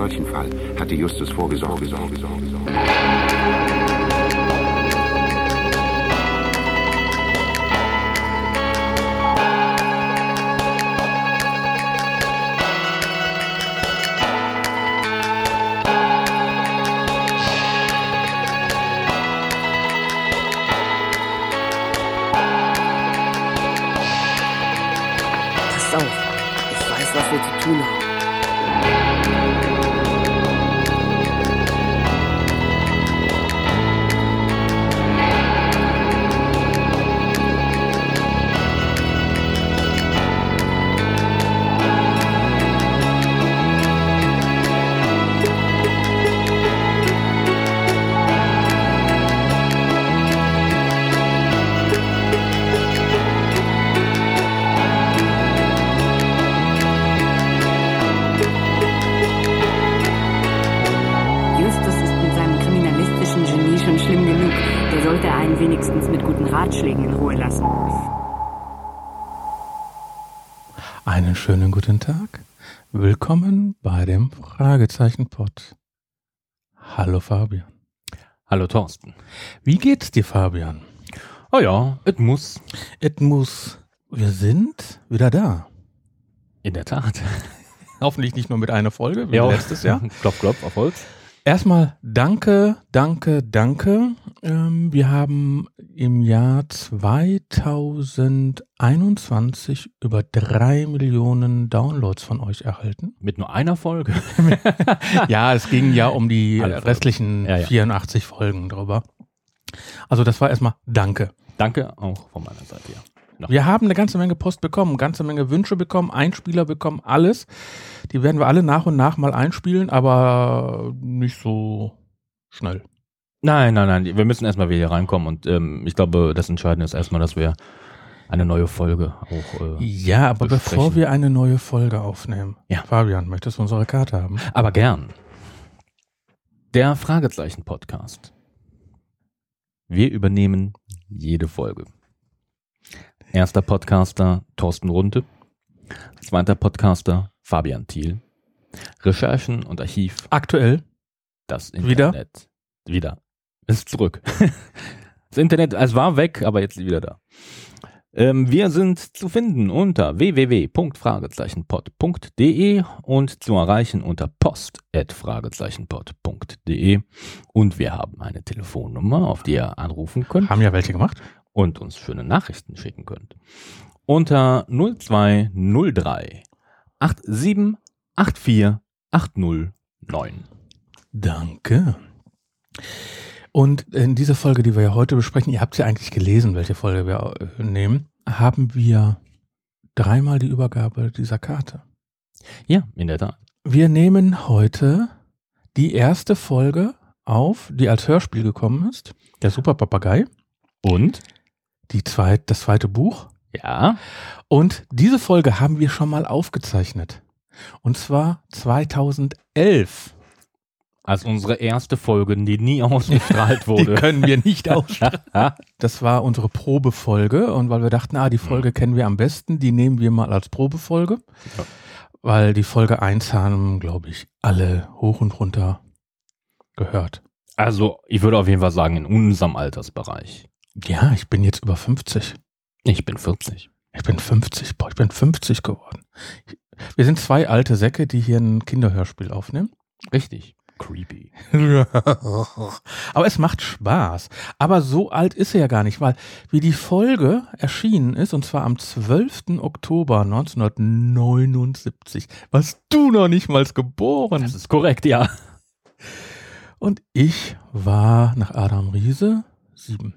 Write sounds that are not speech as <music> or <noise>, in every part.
solchen Fall hatte Justus vorgesorgt. Sorge, Sorge, Sorge. Fragezeichenpot. Hallo Fabian. Hallo Thorsten. Wie geht's dir, Fabian? Oh ja, es muss. Et muss. Wir sind wieder da. In der Tat. <laughs> Hoffentlich nicht nur mit einer Folge, wie letztes Jahr. <laughs> klopf, klopf, auf Holz. Erstmal danke, danke, danke. Ähm, wir haben im Jahr 2021 über drei Millionen Downloads von euch erhalten. Mit nur einer Folge. <laughs> ja, es ging ja um die Alle restlichen Ja, ja. 84 Folgen drüber. Also das war erstmal Danke. Danke auch von meiner Seite, ja. Noch. Wir haben eine ganze Menge Post bekommen, ganze Menge Wünsche bekommen, Einspieler bekommen, alles. Die werden wir alle nach und nach mal einspielen, aber nicht so schnell. Nein, nein, nein. Wir müssen erstmal wieder hier reinkommen und ähm, ich glaube, das Entscheidende ist erstmal, dass wir eine neue Folge auch. Äh, Ja, aber besprechen. bevor wir eine neue Folge aufnehmen, Ja. Fabian, möchtest du unsere Karte haben? aber gern. Der Fragezeichen-Podcast. Wir übernehmen jede Folge. Erster Podcaster Thorsten Runte. Zweiter Podcaster Fabian Thiel. Recherchen und Archiv Aktuell? Das Wieder? Internet. Wieder. Ist zurück. <laughs> Das Internet, es war weg, aber jetzt wieder da. Ähm, wir sind zu finden unter www.fragezeichenpod.de und zu erreichen unter post.fragezeichenpod.de und wir haben eine Telefonnummer, auf die ihr anrufen könnt Haben ja welche gemacht? und uns schöne Nachrichten schicken könnt. Unter 0203 8784 809. Danke. Und in dieser Folge, die wir ja heute besprechen, ihr habt ja eigentlich gelesen, welche Folge wir äh, nehmen, haben wir dreimal die Übergabe dieser Karte. Ja, in der Tat. Wir nehmen heute die erste Folge auf, die als Hörspiel gekommen ist, der Super Papagei, Und? die zweit, das zweite Buch. Ja. Und diese Folge haben wir schon mal aufgezeichnet. Und zwar 2011. Also unsere erste Folge, die nie <laughs> ausgestrahlt Die wurde. können wir nicht ausstrahlen. <laughs> Das war unsere Probefolge und weil wir dachten, ah, die Folge kennen wir am besten, die nehmen wir mal als Probefolge. Ja. Weil die Folge 1 haben, glaube ich, alle hoch und runter gehört. Also, ich würde auf jeden Fall sagen, in unserem Altersbereich. Ja, ich bin jetzt über 50. Ich bin 40. Ich bin 50, boah, ich bin 50 geworden. Wir sind zwei alte Säcke, die hier ein Kinderhörspiel aufnehmen. Richtig. Creepy. <laughs> Aber es macht Spaß. Aber so alt ist er ja gar nicht, weil wie die Folge erschienen ist, und zwar am 12. Oktober 1979, warst du noch nicht mal geboren. Das ist korrekt, ja. Und ich war nach Adam Riese sieben.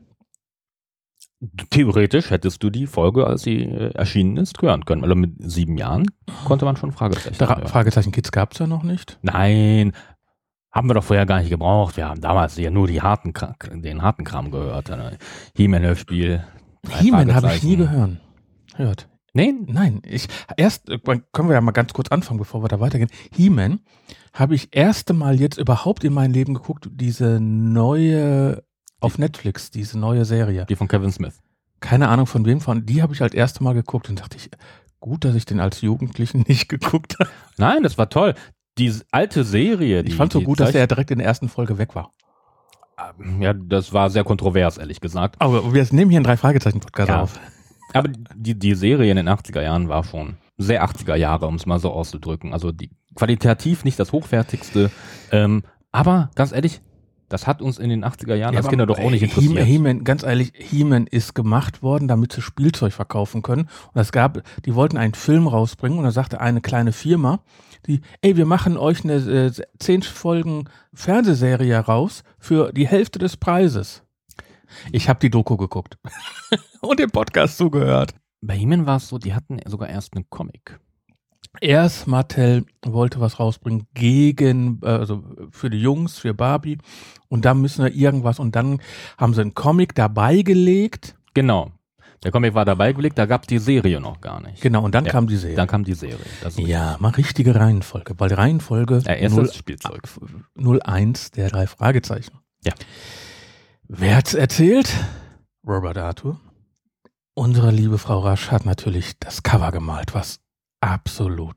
Theoretisch hättest du die Folge, als sie äh, erschienen ist, hören können. Also mit sieben Jahren konnte man schon Fragezeichen hören. Fragezeichen Kids gab es ja noch nicht. Nein. Haben wir doch vorher gar nicht gebraucht. Wir haben damals ja nur die harten, den harten Kram gehört. He-Man-Hörspiel. drei He-Man habe ich nie gehört. Hört. Nee? Nein, ich erst äh, können wir ja mal ganz kurz anfangen, bevor wir da weitergehen. He-Man habe ich erste Mal jetzt überhaupt in mein Leben geguckt, diese neue auf Netflix, diese neue Serie. Die von Kevin Smith. Keine Ahnung von wem von, die habe ich als erste Mal geguckt und dachte ich, gut, dass ich den als Jugendlichen <laughs> nicht geguckt habe. Nein, das war toll. Die alte Serie. Die, Ich fand so gut, dass Zeich- der direkt in der ersten Folge weg war. Ja, das war sehr kontrovers, ehrlich gesagt. Aber wir nehmen hier einen Drei-Fragezeichen-Podcast Ja. auf. <laughs> Aber die, die Serie in den 80er Jahren war schon sehr 80er Jahre, um es mal so auszudrücken. Also die qualitativ nicht das hochwertigste. Ähm, aber ganz ehrlich, das hat uns in den 80er Jahren als aber, Kinder doch auch nicht äh, interessiert. He- He-Man, ganz ehrlich, He-Man ist gemacht worden, damit sie Spielzeug verkaufen können. Und es gab, die wollten einen Film rausbringen und da sagte eine kleine Firma, die, ey, wir machen euch eine äh, zehn Folgen Fernsehserie raus für die Hälfte des Preises. Ich habe die Doku geguckt <laughs> und den Podcast zugehört. Bei He-Man war es so, die hatten sogar erst einen Comic. Erst Mattel wollte was rausbringen gegen, äh, also für die Jungs, für Barbie. Und dann müssen wir irgendwas. Und dann haben sie einen Comic dabei gelegt. Genau. Der Comic war dabei gelegt, da gab es die Serie noch gar nicht. Genau, und dann Ja, kam die Serie. Dann kam die Serie. Ja, mal richtige Reihenfolge, weil Reihenfolge Ja, erst null- das Spielzeug. 01 der drei Fragezeichen. Ja. Wer hat's erzählt? Robert Arthur. Unsere liebe Frau Rasch hat natürlich das Cover gemalt, was absolut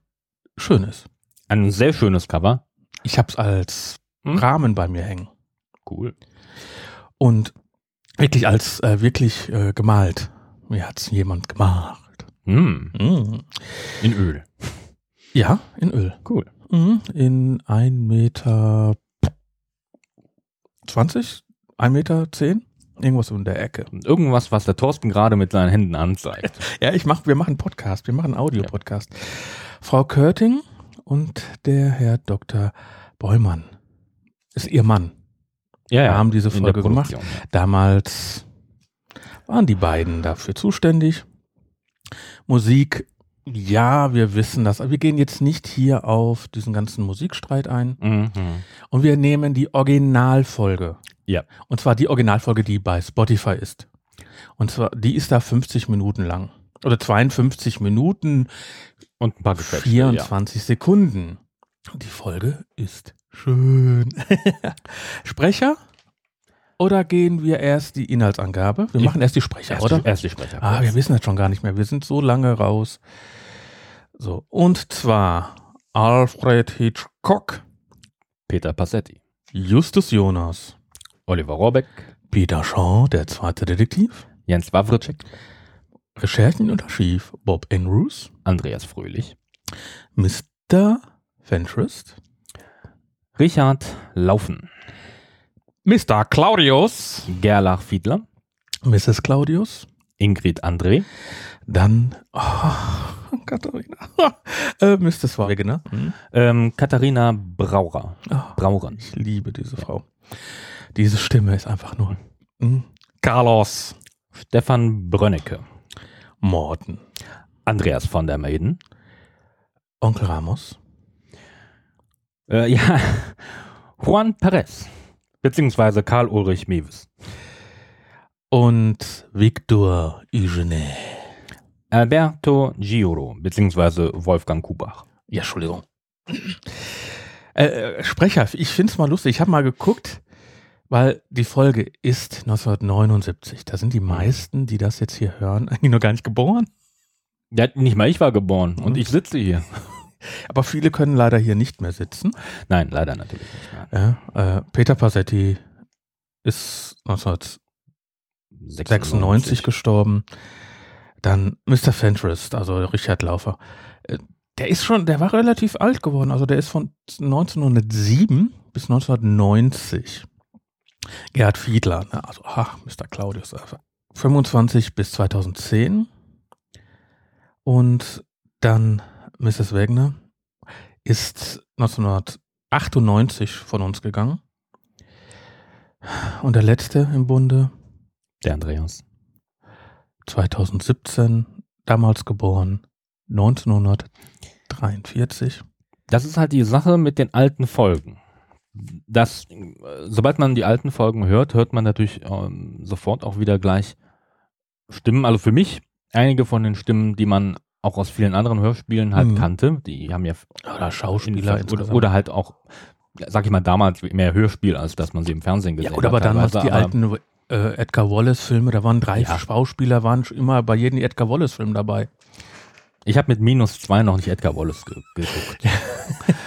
schön ist. Ein sehr schönes Cover. Ich hab's als Hm? Rahmen bei mir hängen. Cool. Und wirklich als äh, wirklich äh, gemalt. Mir hat's jemand gemacht. Hm, Mm. in Öl. Ja, in Öl. Cool. Mhm. In ein Meter 20? Ein Meter 10? Irgendwas in der Ecke. Irgendwas, was der Thorsten gerade mit seinen Händen anzeigt. <laughs> Ja, ich mach, wir machen Podcast, wir machen Audio-Podcast. Frau Körting und der Herr Dr. Bollmann ist ihr Mann. Ja, Wir haben diese Folge gemacht. Ja. Damals waren die beiden dafür zuständig. Musik, ja, wir wissen das. Aber wir gehen jetzt nicht hier auf diesen ganzen Musikstreit ein. Mhm. Und wir nehmen die Originalfolge. Ja. Und zwar die Originalfolge, die bei Spotify ist. Und zwar, die ist da 50 Minuten lang. Oder 52 Minuten, Und ein paar Gequetschte, 24 Sekunden. Die Folge ist schön. <laughs> Sprecher? Oder gehen wir erst die Inhaltsangabe? Wir machen erst die. Sprecher, Erst, oder? Die, erst die Sprecher. Ah, wir wissen das schon gar nicht mehr. Wir sind so lange raus. So, und zwar Alfred Hitchcock, Peter Passetti. Justus Jonas, Oliver Rohrbeck. Peter Shaw, der zweite Detektiv, Jens Wawritschek. Recherchen und Archiv, Bob Andrews, Andreas Fröhlich. Mr. Ventrist, Richard Laufen. Mr. Claudius, Gerlach Fiedler. Mrs. Claudius, Ingrid André. dann oh, Katharina, <laughs> äh, Mr. Wegener. Hm? Ähm, Katharina Braurer. Oh, Brauren. ich liebe diese Frau. Diese Stimme ist einfach nur. Hm? Carlos, Stefan Brönnecke. Morten, Andreas von der Maiden. Onkel Ramos, Äh, ja, <laughs> Juan Perez. Beziehungsweise Karl Ulrich Mewes. und Victor Eugene. Alberto Giuro. Beziehungsweise Wolfgang Kubach. Ja, Entschuldigung. Äh, äh, Sprecher, ich finde es mal lustig. Ich habe mal geguckt, weil die Folge ist 1979. Da sind die meisten, die das jetzt hier hören, <laughs> eigentlich noch gar nicht geboren. Ja, nicht mal ich war geboren und Mhm. ich sitze hier. Aber viele können leider hier nicht mehr sitzen. Nein, leider natürlich nicht. Nein. Ja, äh, Peter Passetti ist 1996 gestorben. Dann Mr. Fentress, also Richard Laufer. Äh, Der ist schon, der war relativ alt geworden. Also der ist von 1907 bis 1990. Gerhard Fiedler, ne? also ach, Mr. Claudius. Also 25 bis 2010. Und dann Mrs. Wegner ist 1998 von uns gegangen. Und der letzte im Bunde, Der Andreas. 2017, damals geboren, 1943. Das ist halt die Sache mit den alten Folgen. das, sobald man die alten Folgen hört, hört man natürlich ähm, sofort auch wieder gleich Stimmen. Also für mich einige von den Stimmen, die man auch aus vielen anderen Hörspielen halt Mhm. kannte. Die haben ja Oder Schauspieler oder, insgesamt. oder halt auch, sag ich mal, damals mehr Hörspiel, als dass man sie im Fernsehen gesehen Ja, oder hat. aber damals die alten äh, Edgar Wallace-Filme, da waren drei Ja. Schauspieler, waren schon immer bei jedem Edgar Wallace-Film dabei. Ich habe mit minus zwei noch nicht Edgar Wallace ge geguckt. <laughs>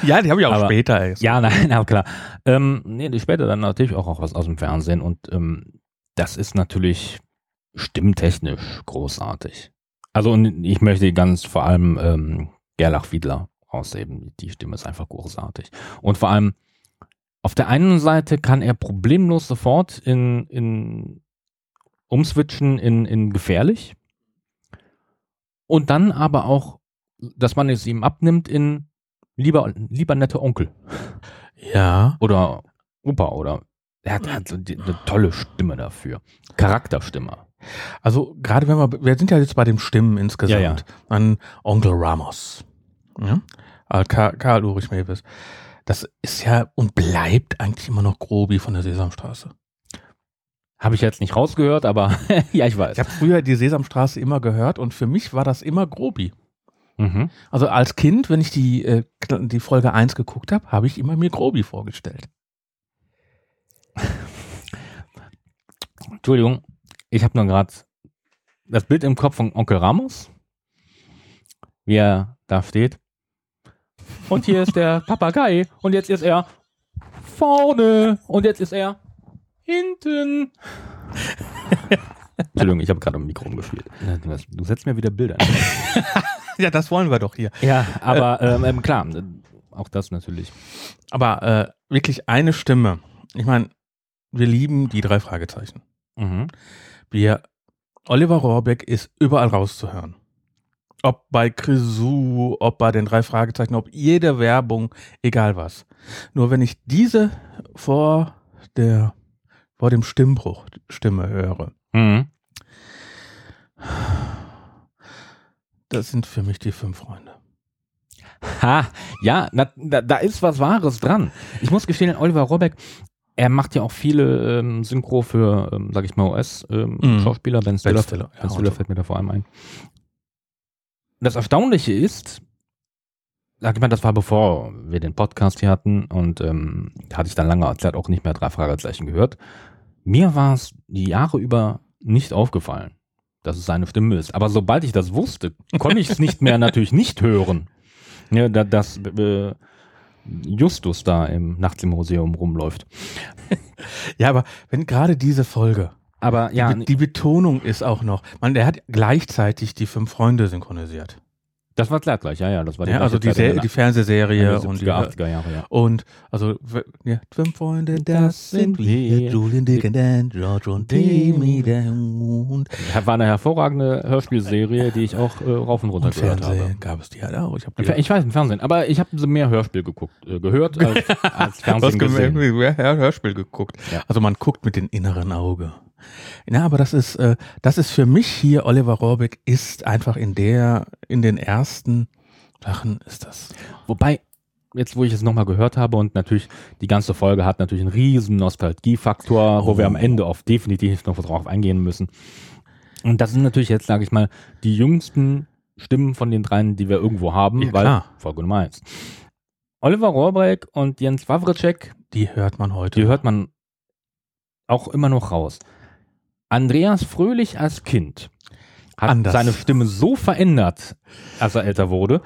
Ja, die habe ich auch Aber- später erst. Ja, <laughs> nein, aber klar. Ähm, nee, die später dann natürlich auch, auch was aus dem Fernsehen und ähm, das ist natürlich stimmtechnisch großartig. Also und ich möchte ganz vor allem ähm, Gerlach Wiedler ausheben. Die Stimme ist einfach großartig. Und vor allem auf der einen Seite kann er problemlos sofort in, in umswitchen in, in gefährlich und dann aber auch, dass man es ihm abnimmt in lieber, lieber nette Onkel Ja. oder Opa oder er hat, hat so die, eine tolle Stimme dafür. Charakterstimme. Also gerade wenn wir, wir sind ja jetzt bei den Stimmen insgesamt. Ja, ja. An Onkel Ramos. Ja? Äh, Karl, Karl Ulrich Mewes. Das ist ja und bleibt eigentlich immer noch Grobi von der Sesamstraße. Habe ich jetzt nicht rausgehört, aber <laughs> ja, ich weiß. Ich habe früher die Sesamstraße immer gehört und für mich war das immer Grobi. Mhm. Also als Kind, wenn ich die, äh, die Folge 1 geguckt habe, habe ich immer mir Grobi vorgestellt. <laughs> Entschuldigung, ich habe nur gerade das Bild im Kopf von Onkel Ramos, wie er da steht. Und hier ist der Papagei und jetzt ist er vorne und jetzt ist er hinten. <laughs> Entschuldigung, ich habe gerade im Mikro rumgespielt. Du, setzt mir wieder Bilder. <laughs> Ja, das wollen wir doch hier. ja, aber ähm, ähm, klar, auch das natürlich. Aber äh, wirklich eine Stimme. Ich meine, wir lieben die drei Fragezeichen. Mhm. Wir, Oliver Rohrbeck ist überall rauszuhören. Ob bei Grisou, ob bei den drei Fragezeichen, ob jede Werbung, egal was. Nur wenn ich diese vor der, vor dem Stimmbruch Stimme höre, Mhm. das sind für mich die fünf Freunde. Ha, ja, na, da, da ist was Wahres dran. Ich muss gestehen, Oliver Rohrbeck, er macht ja auch viele ähm, Synchro für, ähm, sag ich mal, US-Schauspieler. Mhm. ben Stiller, Ben Stiller, ja, ben Stiller so. fällt mir da vor allem ein. Das Erstaunliche ist, sag ich mal, das war bevor wir den Podcast hier hatten und ähm, hatte ich dann lange Zeit auch nicht mehr drei Fragezeichen gehört. Mir war es die Jahre über nicht aufgefallen, dass es seine Stimme ist. Aber sobald ich das wusste, konnte ich es nicht mehr <laughs> natürlich nicht hören. Ja, da, dass äh, Justus da im Nachts im Museum rumläuft. Ja, aber wenn gerade diese Folge, Aber ja, die, die Betonung ist auch noch, man, der hat gleichzeitig die fünf Freunde synchronisiert. Das war zeitgleich, ja, ja, das war Ja, also die, gleiche Zeit in Se den die Fernsehserie Ende und 70er, die, 80er Jahre, ja. Und also ja, fünf Freunde, das sind wir, Julian, Dick und Dan, George und Timmy, der Hund. Das war eine hervorragende Hörspielserie, die ich auch äh, rauf und runter Und gehört habe. Fernsehen gab es die halt auch. Ich habe Fer- Ich weiß, im Fernsehen, aber ich habe mehr Hörspiel geguckt, äh, gehört als, <laughs> als Fernsehen gesehen. Hörspiel geguckt. Also man guckt mit dem inneren Auge. Ja, aber das ist, äh, das ist für mich hier, Oliver Rohrbeck ist einfach in der, in den ersten Sachen ist das. Wobei, jetzt wo ich es nochmal gehört habe und natürlich die ganze Folge hat natürlich einen riesen Nostalgiefaktor, wo wir am Oh. Ende auf definitiv noch drauf eingehen müssen. Und das sind natürlich jetzt, sage ich mal, die jüngsten Stimmen von den dreien, die wir irgendwo haben, Ja, weil klar. Folge Nummer eins. Oliver Rohrbeck und Jens Wawritschek, Die hört man heute. die hört man auch immer noch raus. Andreas Fröhlich als Kind hat Anders. seine Stimme so verändert, als er älter wurde.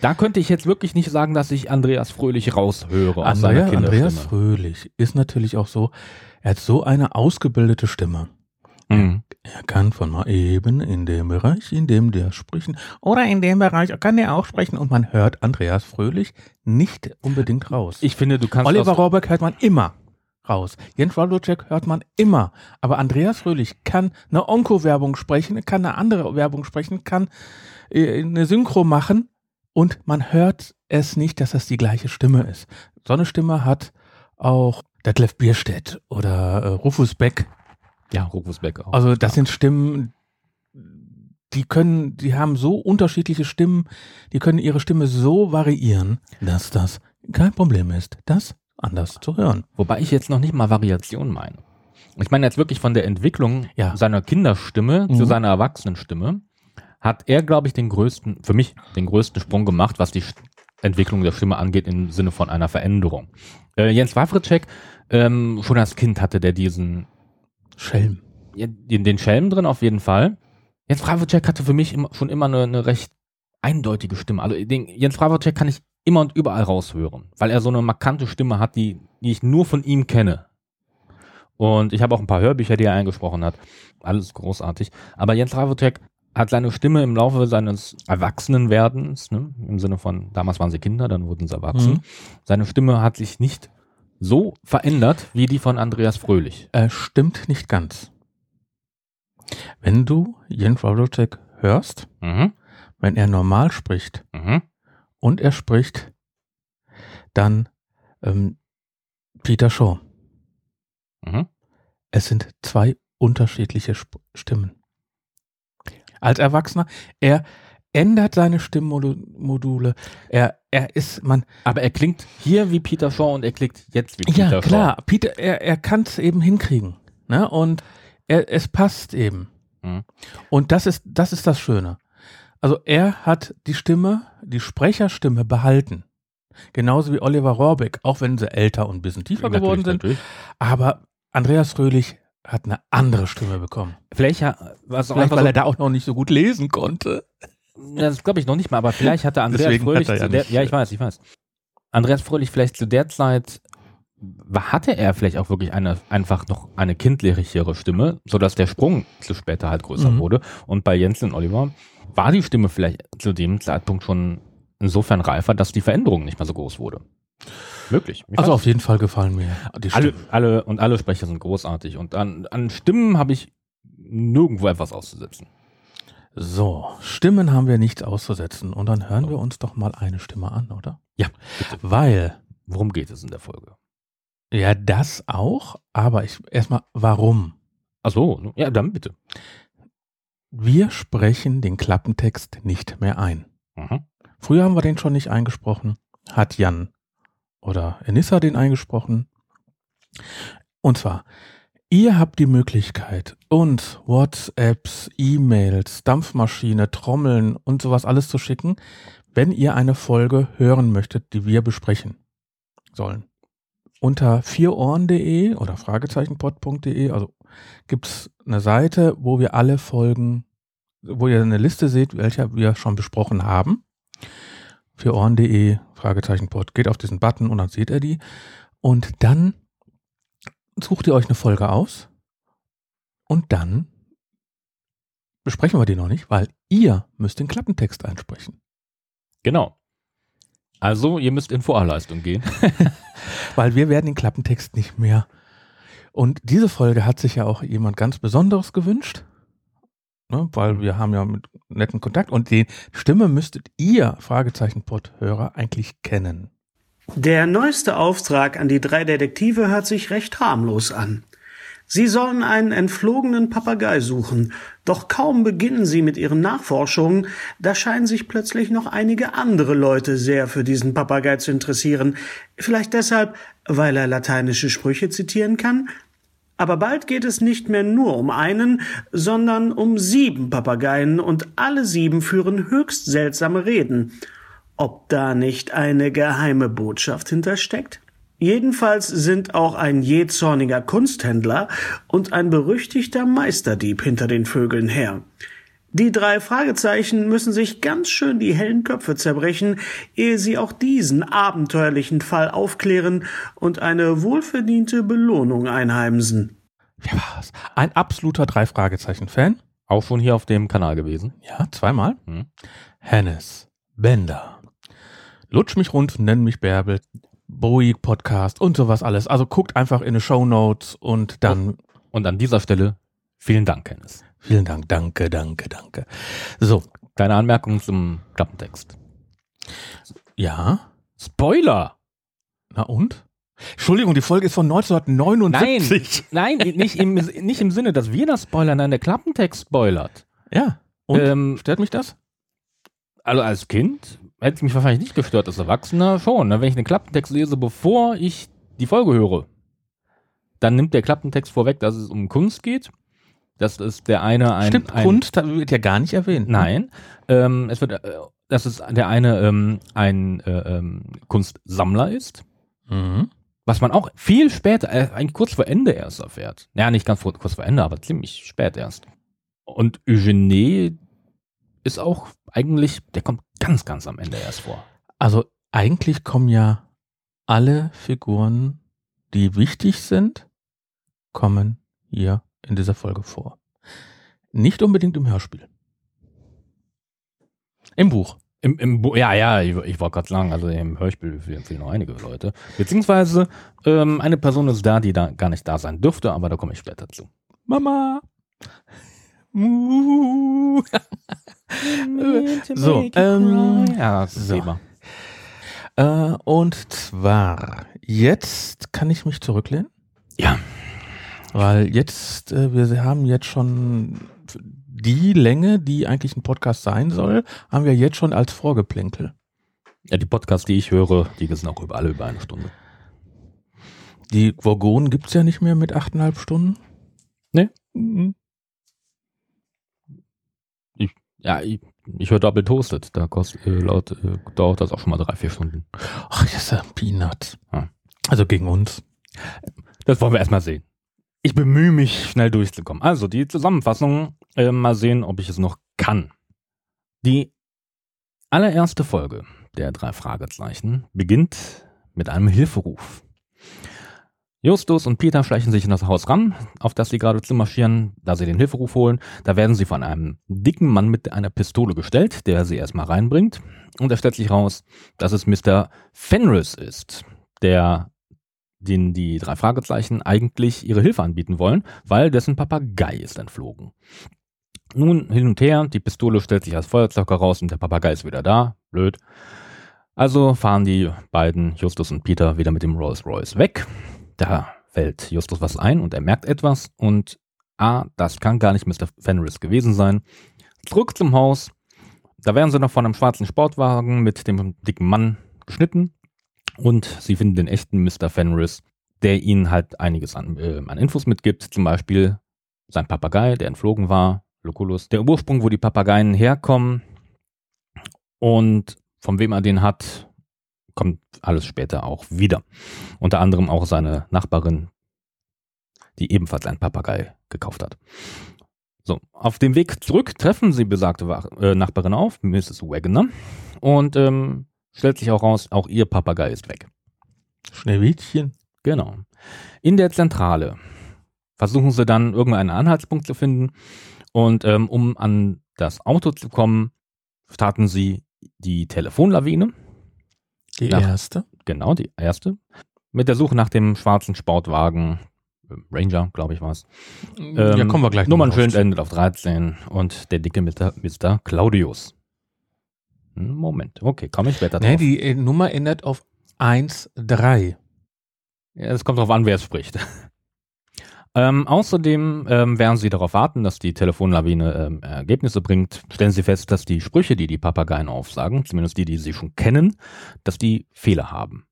Da könnte ich jetzt wirklich nicht sagen, dass ich Andreas Fröhlich raushöre aus seiner Andrea, Andreas Kinderstimme. Fröhlich ist natürlich auch so, er hat so eine ausgebildete Stimme. Mhm. Er kann von mal eben in dem Bereich, in dem der sprechen, oder in dem Bereich kann er auch sprechen und man hört Andreas Fröhlich nicht unbedingt raus. Ich finde, du kannst Oliver Rohrbeck hört man immer raus. Jens Wawrczyk hört man immer. Aber Andreas Fröhlich kann eine Onko-Werbung sprechen, kann eine andere Werbung sprechen, kann äh, eine Synchro machen und man hört es nicht, dass das die gleiche Stimme ist. So eine Stimme hat auch Detlef Bierstedt oder äh, Rufus Beck. ja, Rufus Beck auch. Also das sind Stimmen, die können, die haben so unterschiedliche Stimmen, die können ihre Stimme so variieren, dass das kein Problem ist, das anders zu hören. Wobei ich jetzt noch nicht mal Variation meine. Ich meine jetzt wirklich von der Entwicklung Ja. seiner Kinderstimme Mhm. zu seiner Erwachsenenstimme hat er, glaube ich, den größten, für mich den größten Sprung gemacht, was die Entwicklung der Stimme angeht im Sinne von einer Veränderung. Äh, Jens Wawritschek, ähm, schon als Kind hatte der diesen Schelm. den, den Schelm drin auf jeden Fall. Jens Wawritschek hatte für mich immer, schon immer eine, eine recht eindeutige Stimme. Also den Jens Wawritschek kann ich immer und überall raushören, weil er so eine markante Stimme hat, die, die ich nur von ihm kenne. Und ich habe auch ein paar Hörbücher, die er eingesprochen hat. Alles großartig. Aber Jens Wawritschek hat seine Stimme im Laufe seines Erwachsenenwerdens, ne, im Sinne von, damals waren sie Kinder, dann wurden sie erwachsen. Mhm. Seine Stimme hat sich nicht so verändert wie die von Andreas Fröhlich. Äh, stimmt nicht ganz. Wenn du Jens Wawrczyk hörst, Mhm. wenn er normal spricht Mhm. Und er spricht dann ähm, Peter Shaw. Mhm. Es sind zwei unterschiedliche Sp Stimmen. Als Erwachsener, er ändert seine Stimmmodule. Er, er ist, man, Aber er klingt hier wie Peter Shaw und er klingt jetzt wie Peter ja klar, Peter, er, er kann es eben hinkriegen. Ne? Und er, es passt eben. Mhm. Und das ist, das ist das Schöne. Also er hat die Stimme, die Sprecherstimme behalten. Genauso wie Oliver Rohrbeck, auch wenn sie älter und ein bisschen tiefer Shaw. geworden sind. Natürlich. Aber Andreas Fröhlich hat eine andere Stimme bekommen. Vielleicht, ja, was Vielleicht, weil so, er da auch noch nicht so gut lesen konnte. das glaube ich noch nicht mal, aber vielleicht hatte Andreas Deswegen hat Fröhlich er ja zu der, ja, ich weiß, ich weiß. Andreas Fröhlich vielleicht zu der Zeit hatte er vielleicht auch wirklich eine, einfach noch eine kindlichere Stimme, sodass der Sprung zu später halt größer Mhm. wurde. Und bei Jens und Oliver war die Stimme vielleicht zu dem Zeitpunkt schon insofern reifer, dass die Veränderung nicht mehr so groß wurde. Möglich. Ich Also auf jeden Fall gefallen mir die alle, Stimmen. alle und alle Sprecher sind großartig und an, an Stimmen habe ich nirgendwo etwas auszusetzen. So, Stimmen haben wir nichts auszusetzen. Und dann hören wir uns doch mal eine Stimme an, oder? Ja, Weil, Worum geht es in der Folge? ja, das auch, aber ich erstmal, warum? Ach so, ja, dann bitte. Wir sprechen den Klappentext nicht mehr ein. Mhm. Früher haben wir den schon nicht eingesprochen, hat Jan oder Enissa den eingesprochen. Und zwar, ihr habt die Möglichkeit, uns WhatsApps, E-Mails, Dampfmaschine, Trommeln und sowas alles zu schicken, wenn ihr eine Folge hören möchtet, die wir besprechen sollen. Unter vierohren.de oder fragezeichenpod.de, also gibt's eine Seite, wo wir alle Folgen, wo ihr eine Liste seht, welche wir schon besprochen haben. Vierohren.de, Fragezeichenpod, geht auf diesen Button und dann seht ihr die. Und dann sucht ihr euch eine Folge aus und dann besprechen wir die noch nicht, weil ihr müsst den Klappentext einsprechen. Genau. Also, ihr müsst in Vorleistung gehen. <laughs> Weil wir werden den Klappentext nicht mehr. Und diese Folge hat sich ja auch jemand ganz Besonderes gewünscht. Ne, weil wir haben ja mit netten Kontakt und die Stimme müsstet ihr, Fragezeichen Pod-Hörer, eigentlich kennen. Der neueste Auftrag an die drei Detektive hört sich recht harmlos an. Sie sollen einen entflogenen Papagei suchen, doch kaum beginnen sie mit ihren Nachforschungen, da scheinen sich plötzlich noch einige andere Leute sehr für diesen Papagei zu interessieren. Vielleicht deshalb, weil er lateinische Sprüche zitieren kann? Aber bald geht es nicht mehr nur um einen, sondern um sieben Papageien und alle sieben führen höchst seltsame Reden. Ob da nicht eine geheime Botschaft hintersteckt? Jedenfalls sind auch ein jähzorniger Kunsthändler und ein berüchtigter Meisterdieb hinter den Vögeln her. Die drei Fragezeichen müssen sich ganz schön die hellen Köpfe zerbrechen, ehe sie auch diesen abenteuerlichen Fall aufklären und eine wohlverdiente Belohnung einheimsen. Wer war's? Ein absoluter Drei-Fragezeichen-Fan. Auch schon hier auf dem Kanal gewesen. Ja, zweimal. Hm. Hennes, Bender, Lutsch mich rund, nenn mich Bärbel, Bowie Podcast und sowas alles. Also guckt einfach in die Show Notes und dann Und an dieser Stelle vielen Dank, Hennes. Vielen Dank, danke, danke, danke. So, Kleine Anmerkung zum Klappentext. ja, Spoiler! na und? Entschuldigung, die Folge ist von 1979. Nein, nicht im, nicht im Sinne, dass wir das spoilern, nein, der Klappentext spoilert. Ja. Und? Ähm, Stört mich das? also als Kind hätte es mich wahrscheinlich nicht gestört, als Erwachsener schon. Ne? Wenn ich einen Klappentext lese, bevor ich die Folge höre, dann nimmt der Klappentext vorweg, dass es um Kunst geht. Das ist der eine ein. Stimmt, ein, Kunst da wird ja gar nicht erwähnt. Nein. Ähm, es wird, äh, dass es der eine ähm, ein äh, ähm, Kunstsammler ist, Mhm. was man auch viel später, äh, eigentlich kurz vor Ende erst erfährt. Ja, nicht ganz vor, kurz vor Ende, aber ziemlich spät erst. Und Eugenie ist auch eigentlich, der kommt ganz, ganz am Ende erst vor. Also eigentlich kommen ja alle Figuren, die wichtig sind, kommen hier in dieser Folge vor. Nicht unbedingt im Hörspiel. Im Buch. Im, im Bu ja, ja, ich, ich wollte gerade sagen, also im Hörspiel fehlen noch einige Leute. Beziehungsweise ähm, eine Person ist da, die da gar nicht da sein dürfte, aber da komme ich später zu. Mama. <laughs> So, ähm, ja, das ist so. Thema. äh, und zwar, jetzt kann ich mich zurücklehnen. Ja. Weil jetzt, äh, wir haben jetzt schon die Länge, die eigentlich ein Podcast sein soll, haben wir jetzt schon als Vorgeplänkel. Ja, die Podcasts, die ich höre, die sind auch über alle über eine Stunde. Die Gorgonen gibt's ja nicht mehr mit achteinhalb Stunden. Nee. Mhm. Ja, ich, ich höre Double Toasted, da kostet, äh, laut, äh, dauert das auch schon mal drei, vier Stunden. Ach, das ist ja Peanuts. Ja. Also gegen uns. Das wollen wir erstmal sehen. Ich bemühe mich, schnell durchzukommen. Also, die Zusammenfassung, äh, mal sehen, ob ich es noch kann. Die allererste Folge der drei Fragezeichen beginnt mit einem Hilferuf. Justus und Peter schleichen sich in das Haus ran, auf das sie gerade zu marschieren, da sie den Hilferuf holen. Da werden sie von einem dicken Mann mit einer Pistole gestellt, der sie erstmal reinbringt. Und es stellt sich raus, dass es Mr. Fenris ist, der den die drei Fragezeichen eigentlich ihre Hilfe anbieten wollen, weil dessen Papagei ist entflogen. Nun hin und her, die Pistole stellt sich als Feuerzeug heraus und der Papagei ist wieder da. Blöd. Also fahren die beiden, Justus und Peter, wieder mit dem Rolls Royce weg. Da fällt Justus was ein und er merkt etwas und ah, das kann gar nicht Mr. Fenris gewesen sein. Zurück zum Haus. Da werden sie noch von einem schwarzen Sportwagen mit dem dicken Mann geschnitten und sie finden den echten Mr. Fenris, der ihnen halt einiges an, äh, an Infos mitgibt. Zum Beispiel sein Papagei, der entflogen war, Lucullus. Der Ursprung, wo die Papageien herkommen und von wem er den hat, kommt alles später auch wieder. Unter anderem auch seine Nachbarin, die ebenfalls einen Papagei gekauft hat. So, auf dem Weg zurück treffen sie besagte äh, Nachbarin auf, Mrs. Wagner, und ähm, stellt sich auch raus, auch ihr Papagei ist weg. Schneewittchen. Genau. In der Zentrale versuchen sie dann irgendeinen Anhaltspunkt zu finden und ähm, um an das Auto zu kommen, starten sie die Telefonlawine, Die Nach- erste. genau die erste, mit der Suche nach dem schwarzen Sportwagen, Ranger, glaube ich war es. ja, kommen wir gleich Nummernschild endet auf 13 und der dicke. Mr. Claudius. Moment, okay, komme ich später drauf. Nee, die äh, Nummer endet auf 1-3. Ja, es kommt darauf an, wer es spricht. <laughs> ähm, außerdem ähm, werden sie darauf warten, dass die Telefonlawine ähm, Ergebnisse bringt. Stellen sie fest, dass die Sprüche, die die Papageien aufsagen, zumindest die, die sie schon kennen, dass die Fehler haben.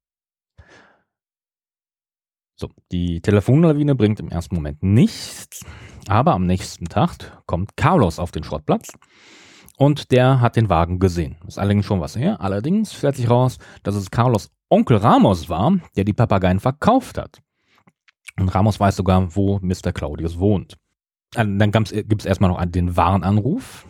So, die Telefonlawine bringt im ersten Moment nichts, aber am nächsten Tag kommt Carlos auf den Schrottplatz und der hat den Wagen gesehen. Ist allerdings schon was her. Allerdings stellt sich raus, dass es Carlos Onkel Ramos war, der die Papageien verkauft hat. Und Ramos weiß sogar, wo Mr. Claudius wohnt. Äh, Dann gibt es erstmal noch den Warnanruf.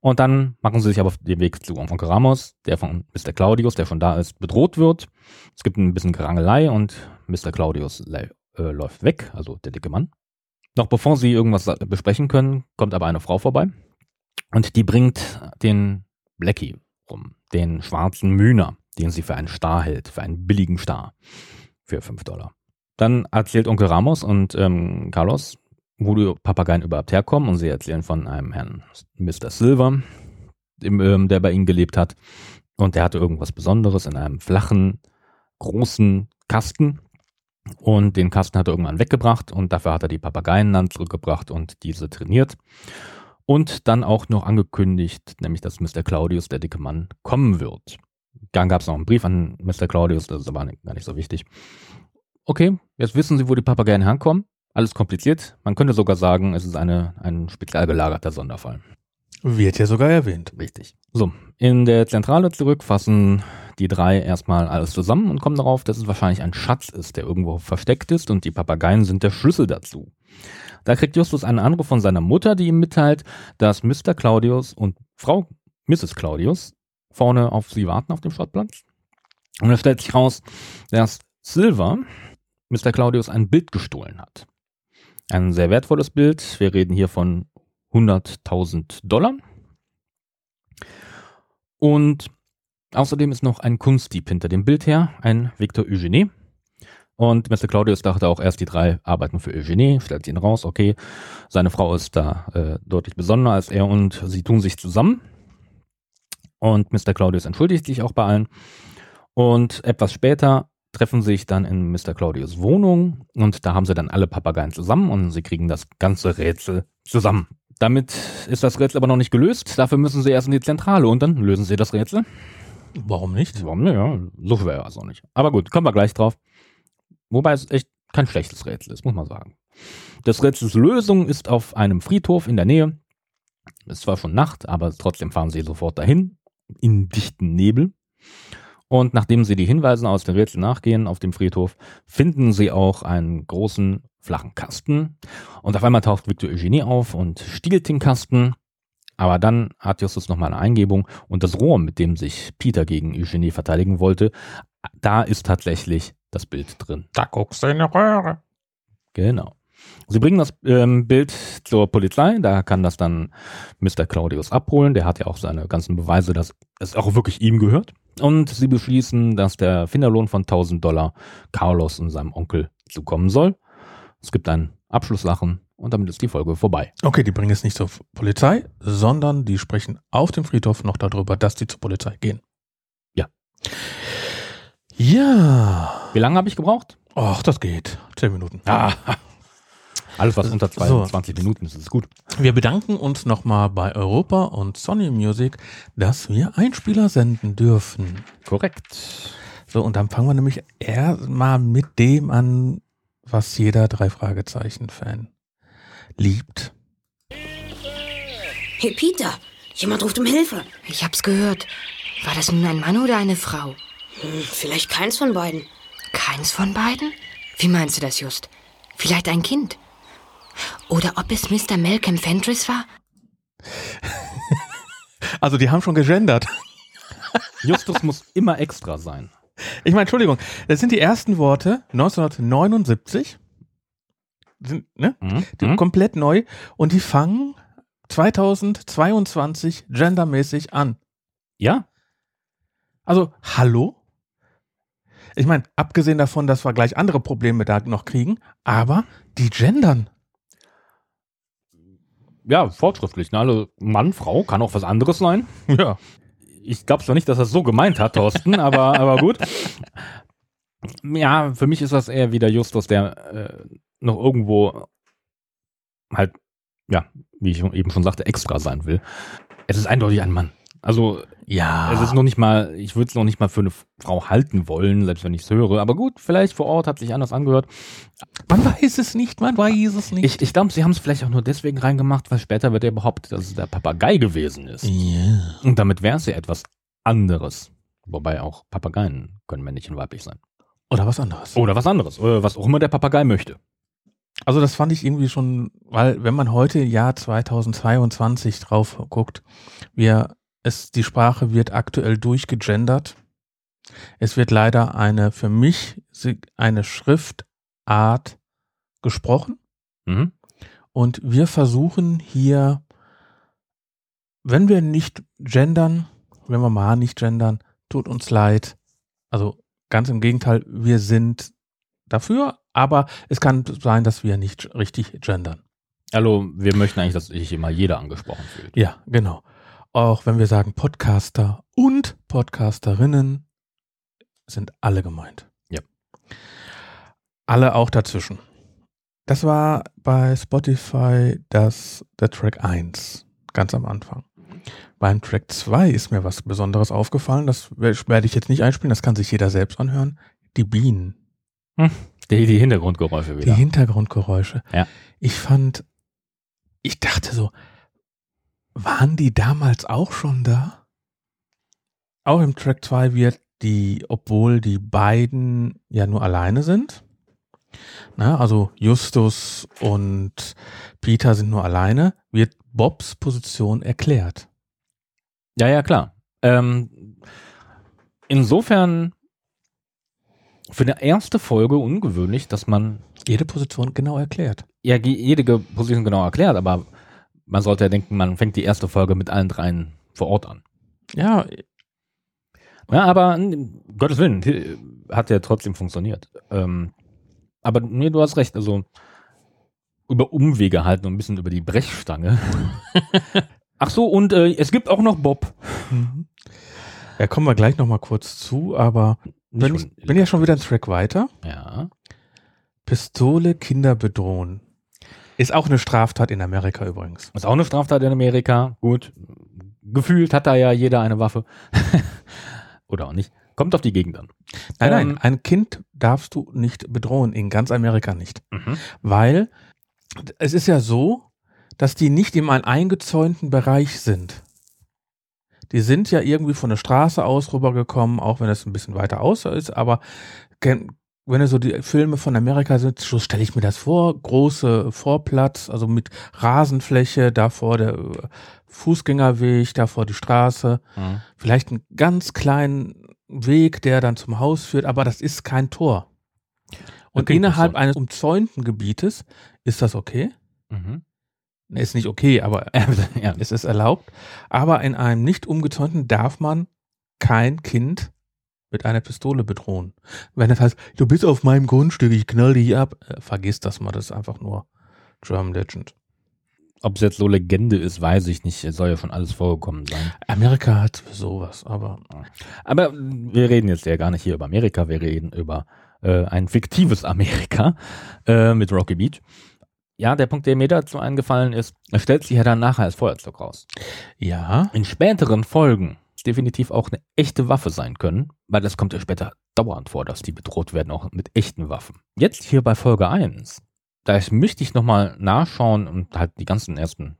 Und dann machen sie sich aber auf den Weg zu Onkel Ramos, der von Mr. Claudius, der schon da ist, bedroht wird. Es gibt ein bisschen Gerangelei und Mr. Claudius äh, läuft weg, also der dicke Mann. Noch bevor sie irgendwas besprechen können, kommt aber eine Frau vorbei. Und die bringt den Blackie rum, den schwarzen Mühner, den sie für einen Star hält, für einen billigen Star. Für 5 Dollar. Dann erzählt Onkel Ramos und ähm, Carlos, wo die Papageien überhaupt herkommen. Und sie erzählen von einem Herrn Mr. Silver, dem, ähm, der bei ihnen gelebt hat. Und der hatte irgendwas Besonderes in einem flachen, großen Kasten. Und den Kasten hat er irgendwann weggebracht und dafür hat er die Papageien dann zurückgebracht und diese trainiert. Und dann auch noch angekündigt, nämlich dass Mr. Claudius, der dicke Mann, kommen wird. dann gab es noch einen Brief an Mr. Claudius, das ist aber nicht, gar nicht so wichtig. Okay, jetzt wissen Sie, wo die Papageien herkommen. Alles kompliziert. Man könnte sogar sagen, es ist eine, ein spezial gelagerter Sonderfall. Wird ja sogar erwähnt. Richtig. So, in der Zentrale zurück fassen die drei erstmal alles zusammen und kommen darauf, dass es wahrscheinlich ein Schatz ist, der irgendwo versteckt ist und die Papageien sind der Schlüssel dazu. Da kriegt Justus einen Anruf von seiner Mutter, die ihm mitteilt, dass Mr. Claudius und Frau Mrs. Claudius vorne auf sie warten auf dem Schrottplatz. Und es stellt sich raus, dass Silver Mr. Claudius ein Bild gestohlen hat. Ein sehr wertvolles Bild. Wir reden hier von 100.000 Dollar. Und außerdem ist noch ein Kunstdieb hinter dem Bild her, ein Victor Eugenie. Und Mr. Claudius dachte auch erst, die drei arbeiten für Eugenie, stellt ihn raus, okay, seine Frau ist da äh, deutlich besonderer als er und sie tun sich zusammen. Und Mr. Claudius entschuldigt sich auch bei allen. Und etwas später treffen sich dann in Mr. Claudius Wohnung und da haben sie dann alle Papageien zusammen und sie kriegen das ganze Rätsel zusammen. Damit ist das Rätsel aber noch nicht gelöst. Dafür müssen sie erst in die Zentrale und dann lösen sie das Rätsel. Warum nicht? Warum? Ja, so schwer war es auch nicht. Aber gut, kommen wir gleich drauf. Wobei es echt kein schlechtes Rätsel ist, muss man sagen. Das Rätsels Lösung ist auf einem Friedhof in der Nähe. Es war schon Nacht, aber trotzdem fahren sie sofort dahin, in dichten Nebel. Und nachdem sie die Hinweise aus dem Rätsel nachgehen auf dem Friedhof, finden sie auch einen großen flachen Kasten. Und auf einmal taucht Victor Eugenie auf und stiehlt den Kasten. Aber dann hat Justus nochmal eine Eingebung und das Rohr, mit dem sich Peter gegen Eugenie verteidigen wollte, da ist tatsächlich das Bild drin. Da guckst du in die Röhre. Genau. Sie bringen das ähm, Bild zur Polizei, da kann das dann Mr. Claudius abholen. Der hat ja auch seine ganzen Beweise, dass es auch wirklich ihm gehört. Und sie beschließen, dass der Finderlohn von 1000 Dollar Carlos und seinem Onkel zukommen soll. Es gibt ein Abschlusslachen und damit ist die Folge vorbei. Okay, die bringen es nicht zur Polizei, sondern die sprechen auf dem Friedhof noch darüber, dass die zur Polizei gehen. Ja. Ja. Wie lange habe ich gebraucht? Ach, das geht. Zehn Minuten. Ah, alles was unter So. 22 Minuten ist, ist gut. Wir bedanken uns nochmal bei Europa und Sony Music, dass wir Einspieler senden dürfen. Korrekt. So, und dann fangen wir nämlich erstmal mit dem an, was jeder Drei-Fragezeichen-Fan liebt. Hey Peter, jemand ruft um Hilfe. Ich hab's gehört. War das nun ein Mann oder eine Frau? Hm, vielleicht keins von beiden. Keins von beiden? Wie meinst du das just? Vielleicht ein Kind? Oder ob es Mr. Malcolm Fentress war? <laughs> Also, die haben schon gegendert. <laughs> Justus muss immer extra sein. Ich meine, Entschuldigung, das sind die ersten Worte 1979. Sind, ne? Mhm. Die Mhm. komplett neu und die fangen 2022 gendermäßig an. Ja, Also, hallo? Ich meine, abgesehen davon, dass wir gleich andere Probleme da noch kriegen, aber die gendern. ja, fortschrittlich. Ne? Also Mann, Frau kann auch was anderes sein. Ja. Ich glaube zwar nicht, dass er es so gemeint hat, Thorsten, <laughs> aber, aber gut. Ja, für mich ist das eher wieder Justus, der äh, noch irgendwo halt, ja, wie ich eben schon sagte, extra sein will. Es ist eindeutig ein Mann. Also Ja. es ist noch nicht mal, ich würde es noch nicht mal für eine Frau halten wollen, selbst wenn ich es höre. Aber gut, vielleicht vor Ort hat sich anders angehört. man weiß es nicht, man weiß es nicht. Ich, ich glaube, sie haben es vielleicht auch nur deswegen reingemacht, weil später wird ja behauptet, dass es der Papagei gewesen ist. ja. Und damit wäre es ja etwas anderes. Wobei auch Papageien können männlich und weiblich sein. Oder was anderes. Oder was anderes. Oder was auch immer der Papagei möchte. Also das fand ich irgendwie schon, weil wenn man heute Jahr 2022 drauf guckt, wir, es, die Sprache wird aktuell durchgegendert. Es wird leider eine, für mich, eine Schriftart gesprochen. Mhm. Und wir versuchen hier, wenn wir nicht gendern, wenn wir mal nicht gendern, tut uns leid. Also ganz im Gegenteil, wir sind dafür, aber es kann sein, dass wir nicht richtig gendern. Also, wir möchten eigentlich, dass sich immer jeder angesprochen fühlt. Ja, genau. Auch wenn wir sagen Podcaster und Podcasterinnen, sind alle gemeint. Ja. Alle auch dazwischen. Das war bei Spotify das der Track 1, ganz am Anfang. Beim Track 2 ist mir was Besonderes aufgefallen. Das werde ich jetzt nicht einspielen, das kann sich jeder selbst anhören. Die Bienen. Die, die Hintergrundgeräusche wieder. Die Hintergrundgeräusche. Ja. Ich fand, ich dachte so, waren die damals auch schon da? Auch im Track 2 wird die, obwohl die beiden ja nur alleine sind, na, also Justus und Peter sind nur alleine, wird Bobs Position erklärt. Ja, ja, klar. Ähm, insofern für eine erste Folge ungewöhnlich, dass man Jede Position genau erklärt. ja jede Position genau erklärt, aber man sollte ja denken, man fängt die erste Folge mit allen dreien vor Ort an. Ja, Ja, aber um Gottes Willen, hat ja trotzdem funktioniert. Ähm, aber nee, du hast recht, also über Umwege halt und ein bisschen über die Brechstange. <laughs> Ach so, und äh, es gibt auch noch Bob. Mhm. Ja, kommen wir gleich nochmal kurz zu, aber ich, bin ja schon wieder ein Track weiter. ja. Pistole Kinder bedrohen. Ist auch eine Straftat in Amerika übrigens. Ist auch eine Straftat in Amerika. Gut. Gefühlt hat da ja jeder eine Waffe. <laughs> Oder auch nicht. Kommt auf die Gegend an. Nein, Ähm, nein, ein Kind darfst du nicht bedrohen, in ganz Amerika nicht. Mhm. Weil es ist ja so, dass die nicht in einem eingezäunten Bereich sind. Die sind ja irgendwie von der Straße aus rübergekommen, auch wenn es ein bisschen weiter außer ist, aber wenn du so die Filme von Amerika sind, so stelle ich mir das vor, große Vorplatz, also mit Rasenfläche, davor der äh, Fußgängerweg, davor die Straße, Mhm. vielleicht einen ganz kleinen Weg, der dann zum Haus führt, aber das ist kein Tor. Und Okay, innerhalb eines umzäunten Gebietes ist das okay? Mhm. Ist nicht okay, aber <laughs> ja. es ist erlaubt. Aber in einem nicht umgezäunten darf man kein Kind mit einer Pistole bedrohen. Wenn das heißt, du bist auf meinem Grundstück, ich knall dich ab, äh, vergiss das mal, das ist einfach nur German Legend. Ob es jetzt so Legende ist, weiß ich nicht. Es soll ja schon alles vorgekommen sein. Amerika hat sowas, aber Aber wir reden jetzt ja gar nicht hier über Amerika, wir reden über äh, ein fiktives Amerika äh, mit Rocky Beach. Ja, der Punkt, der mir dazu eingefallen ist, stellt sich ja dann nachher als Feuerzeug raus. ja, In späteren Folgen definitiv auch eine echte Waffe sein können, weil das kommt ja später dauernd vor, dass die bedroht werden, auch mit echten Waffen. Jetzt hier bei Folge 1, da möchte ich nochmal nachschauen und halt die ganzen ersten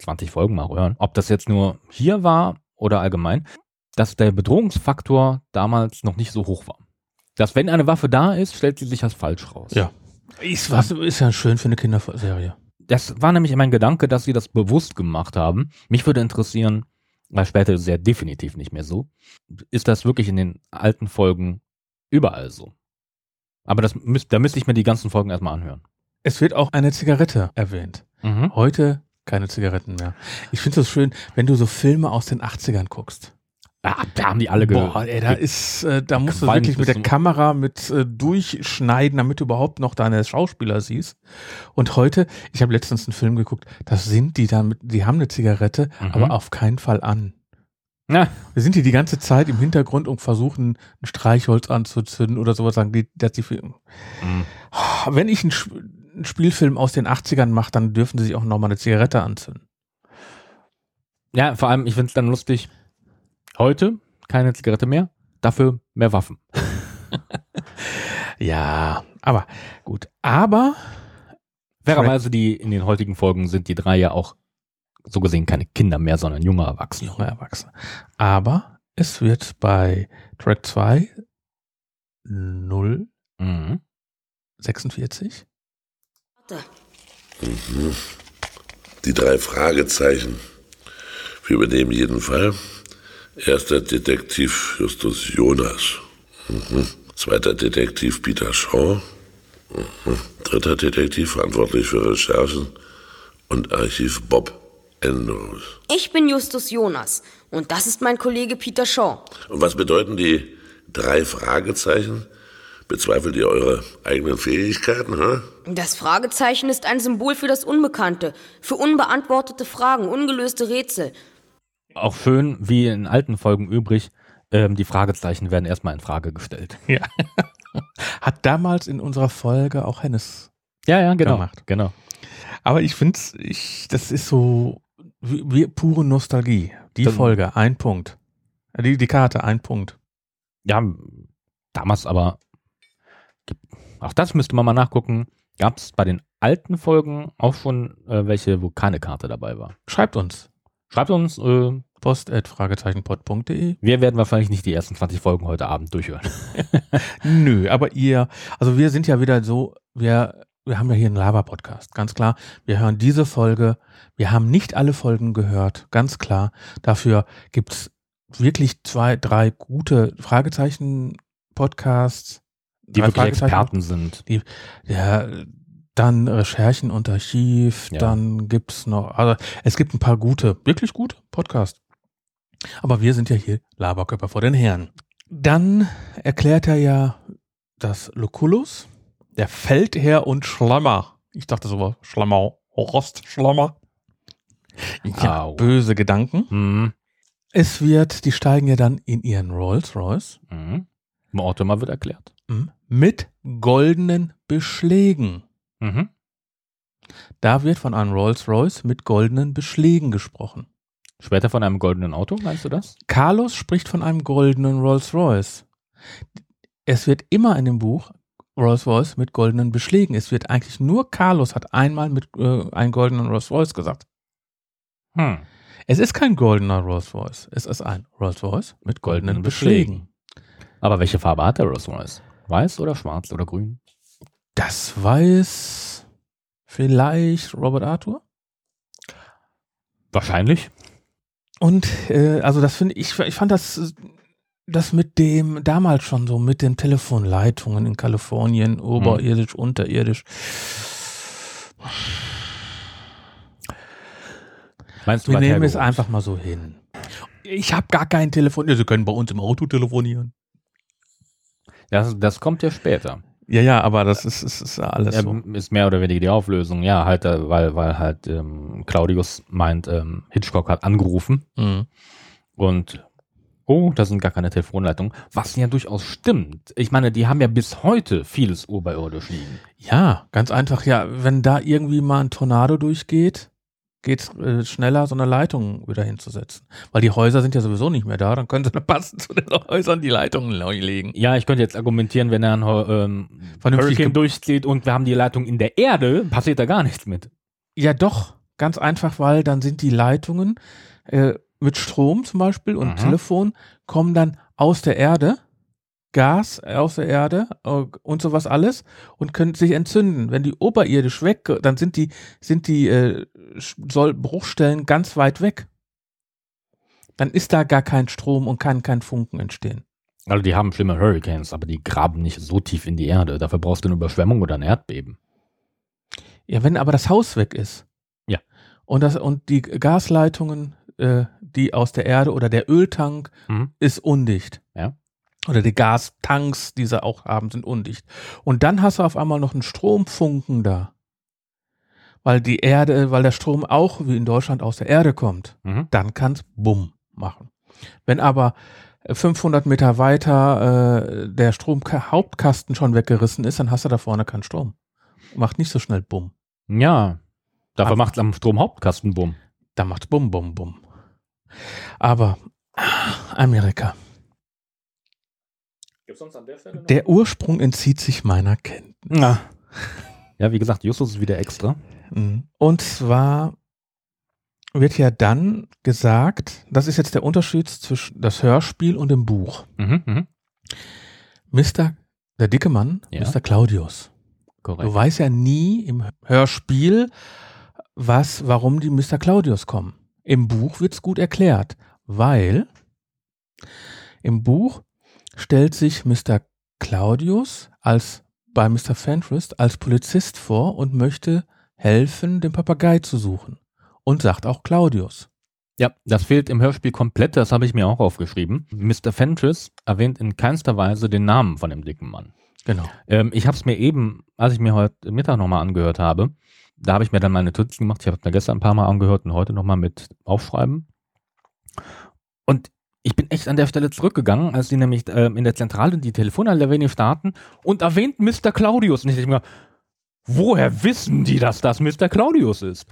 20 Folgen mal hören, ob das jetzt nur hier war oder allgemein, dass der Bedrohungsfaktor damals noch nicht so hoch war. Dass wenn eine Waffe da ist, stellt sie sich als falsch raus. Ja. ist, was, ist ja schön für eine Kinderserie. Das war nämlich mein Gedanke, dass sie das bewusst gemacht haben. Mich würde interessieren, weil später ist es ja definitiv nicht mehr so. Ist das wirklich in den alten Folgen überall so? Aber das da müsste ich mir die ganzen Folgen erstmal anhören. Es wird auch eine Zigarette erwähnt. Mhm. Heute keine Zigaretten mehr. Ich finde es schön, wenn du so Filme aus den 80ern guckst. Ah, da haben die alle ge Boah, ey, da ist, äh, da musst du wirklich mit der Kamera mit äh, durchschneiden, damit du überhaupt noch deine Schauspieler siehst. Und heute, ich habe letztens einen Film geguckt, das sind die dann, die haben eine Zigarette, Mhm. aber auf keinen Fall an. Ja. Wir sind die die ganze Zeit im Hintergrund und versuchen, ein Streichholz anzuzünden oder sowas, sagen die, dass die. Mhm. Wenn ich einen, einen Spielfilm aus den 80ern mache, dann dürfen sie sich auch nochmal eine Zigarette anzünden. Ja, vor allem, ich finde es dann lustig. Heute keine Zigarette mehr, dafür mehr Waffen. <laughs> Ja, aber gut. Aber Fairerweise, die in den heutigen Folgen sind die drei ja auch so gesehen keine Kinder mehr, sondern junge Erwachsene. junge Erwachsene. Aber es wird bei Track 2 046 Mhm. Warte. Die drei Fragezeichen. Wir übernehmen jeden Fall. Erster Detektiv Justus Jonas. Mhm. Zweiter Detektiv Peter Shaw. Mhm. Dritter Detektiv verantwortlich für Recherchen und Archiv Bob Andrews. Ich bin Justus Jonas und das ist mein Kollege Peter Shaw. Und was bedeuten die drei Fragezeichen? Bezweifelt ihr eure eigenen Fähigkeiten, hä? Das Fragezeichen ist ein Symbol für das Unbekannte, für unbeantwortete Fragen, ungelöste Rätsel. Auch schön, wie in alten Folgen übrig, ähm, die Fragezeichen werden erstmal in Frage gestellt. Ja. <laughs> Hat damals in unserer Folge auch Hennes. Ja, ja, genau. Gemacht. genau. Aber ich finde ich, das ist so wie, wie pure Nostalgie. Die Dann- Folge, ein Punkt. Die, die Karte, ein Punkt. Ja, damals aber, auch das müsste man mal nachgucken, gab es bei den alten Folgen auch schon äh, welche, wo keine Karte dabei war. Schreibt uns. Schreibt uns, äh, post.fragezeichenpod.de. wir werden wahrscheinlich nicht die ersten 20 Folgen heute Abend durchhören. <laughs> Nö, aber ihr, also wir sind ja wieder so, wir, wir haben ja hier einen Lava-Podcast, ganz klar. Wir hören diese Folge, wir haben nicht alle Folgen gehört, ganz klar. Dafür gibt's wirklich zwei, drei gute Fragezeichen-Podcasts. Die wirklich Experten sind. Ja, dann Recherchen und Archiv, Ja. dann gibt's noch, also es gibt ein paar gute, wirklich gute Podcasts. Aber wir sind ja hier Laberköpfer vor den Herren. Dann erklärt er ja, dass Lucullus, der Feldherr und Schlammer, ich dachte so war Schlammer, Rostschlammer, ja, Au. böse Gedanken. Mhm. Es wird, die steigen ja dann in ihren Rolls Royce Mhm. Mortimer wird erklärt. hm, mit goldenen Beschlägen. Mhm. Da wird von einem Rolls-Royce mit goldenen Beschlägen gesprochen. Später von einem goldenen Auto, meinst du das? Carlos spricht von einem goldenen Rolls-Royce. Es wird immer in dem Buch Rolls-Royce mit goldenen Beschlägen. Es wird eigentlich nur Carlos hat einmal mit äh, einem goldenen Rolls-Royce gesagt. Hm. Es ist kein goldener Rolls-Royce. Es ist ein Rolls-Royce mit goldenen Goldenen Beschlägen. Aber welche Farbe hat der Rolls Royce? Weiß oder schwarz oder grün? Das weiß vielleicht Robert Arthur. Wahrscheinlich. Und äh, also das finde ich, ich fand das, das mit dem damals schon so, mit den Telefonleitungen in Kalifornien, oberirdisch, unterirdisch. Meinst du, Wir nehmen es einfach mal so hin. Ich habe gar kein Telefon. Ja, Sie können bei uns im Auto telefonieren. Das, das kommt ja später. Ja, ja, aber das ist, ist, ist alles Ja, so. Ist mehr oder weniger die Auflösung. Ja, halt, äh, weil, weil halt ähm, Claudius meint, ähm, Hitchcock hat angerufen Mhm. und oh, da sind gar keine Telefonleitungen. Was ja durchaus stimmt. Ich meine, die haben ja bis heute vieles oberirdisch liegen. Ja, ganz einfach. Ja, wenn da irgendwie mal ein Tornado durchgeht, geht's äh, schneller, so eine Leitung wieder hinzusetzen. Weil die Häuser sind ja sowieso nicht mehr da, dann können sie dann passend zu den Häusern die Leitungen neu legen. Ja, ich könnte jetzt argumentieren, wenn er ein ähm, Vernünftig Hurricane durchzieht und wir haben die Leitung in der Erde, passiert da gar nichts mit. Ja, doch. Ganz einfach, weil dann sind die Leitungen äh, mit Strom zum Beispiel und Mhm. Telefon kommen dann aus der Erde, Gas aus der Erde äh, und sowas alles und können sich entzünden. Wenn die oberirdisch weg, dann sind die, sind die äh, soll Bruchstellen ganz weit weg. Dann ist da gar kein Strom und kann kein Funken entstehen. Also die haben schlimme Hurricanes, aber die graben nicht so tief in die Erde. Dafür brauchst du eine Überschwemmung oder ein Erdbeben. Ja, wenn aber das Haus weg ist. Ja. Und das und die Gasleitungen, äh, die aus der Erde oder der Öltank Mhm. ist undicht. Ja. Oder die Gastanks, die sie auch haben, sind undicht. Und dann hast du auf einmal noch einen Stromfunken da. Weil die Erde, weil der Strom auch wie in Deutschland aus der Erde kommt. Mhm. Dann kann's Bumm machen. Wenn aber äh, 500 Meter weiter äh, der Stromhauptkasten schon weggerissen ist, dann hast du da vorne keinen Strom. Macht nicht so schnell Bumm. Ja. Dafür macht es am Stromhauptkasten bumm. Da macht's Bum, Bum, Bum. Aber ah, Amerika. Der Ursprung entzieht sich meiner Kenntnis. Ja. <laughs> ja, wie gesagt, Justus ist wieder extra. Mhm. Und zwar wird ja dann gesagt, das ist jetzt der Unterschied zwischen das Hörspiel und dem Buch. Mhm, mhm. Mr. der dicke Mann, Ja. Mr. Claudius. Korrekt. Du weißt ja nie im Hörspiel, was, warum die Mr. Claudius kommen. Im Buch wird's gut erklärt, weil im Buch stellt sich Mr. Claudius als bei Mr. Fentress als Polizist vor und möchte helfen, den Papagei zu suchen. Und sagt auch Claudius. Ja, das fehlt im Hörspiel komplett, das habe ich mir auch aufgeschrieben. Mr. Fentress erwähnt in keinster Weise den Namen von dem dicken Mann. Genau. Ähm, ich habe es mir eben, als ich mir heute Mittag nochmal angehört habe, da habe ich mir dann meine Notizen gemacht. Ich habe es mir gestern ein paar Mal angehört und heute nochmal mit aufschreiben. Und ich bin echt an der Stelle zurückgegangen, als die nämlich ähm, in der Zentrale die Telefonanlage starten und erwähnt Mr. Claudius. Und ich dachte mir, woher wissen die, dass das Mr. Claudius ist?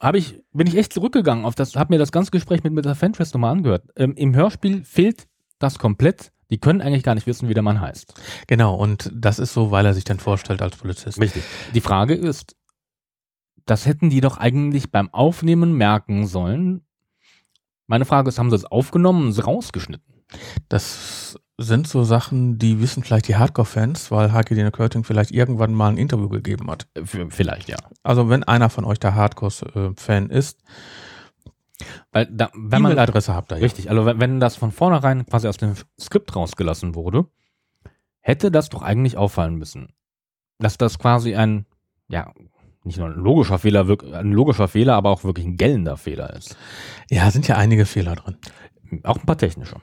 Habe ich, bin ich echt zurückgegangen auf das, habe mir das ganze Gespräch mit Mr. Fentress nochmal angehört. Ähm, Im Hörspiel fehlt das komplett. Die können eigentlich gar nicht wissen, wie der Mann heißt. Genau, und das ist so, weil er sich dann vorstellt als Polizist. Richtig. Die Frage ist, das hätten die doch eigentlich beim Aufnehmen merken sollen. Meine Frage ist, haben sie es aufgenommen und es rausgeschnitten? Das sind so Sachen, die wissen vielleicht die Hardcore-Fans, weil Haki Körting vielleicht irgendwann mal ein Interview gegeben hat. Äh, Vielleicht, ja. Also wenn einer von euch der Hardcore-Fan ist, Weil da, wenn man, E-Mail-Adresse habt ihr ja. richtig, also wenn, wenn das von vornherein quasi aus dem Skript rausgelassen wurde, hätte das doch eigentlich auffallen müssen. Dass das quasi ein, ja, nicht nur ein logischer Fehler, ein logischer Fehler, aber auch wirklich ein gellender Fehler ist. Ja, sind ja einige Fehler drin. Auch ein paar technische.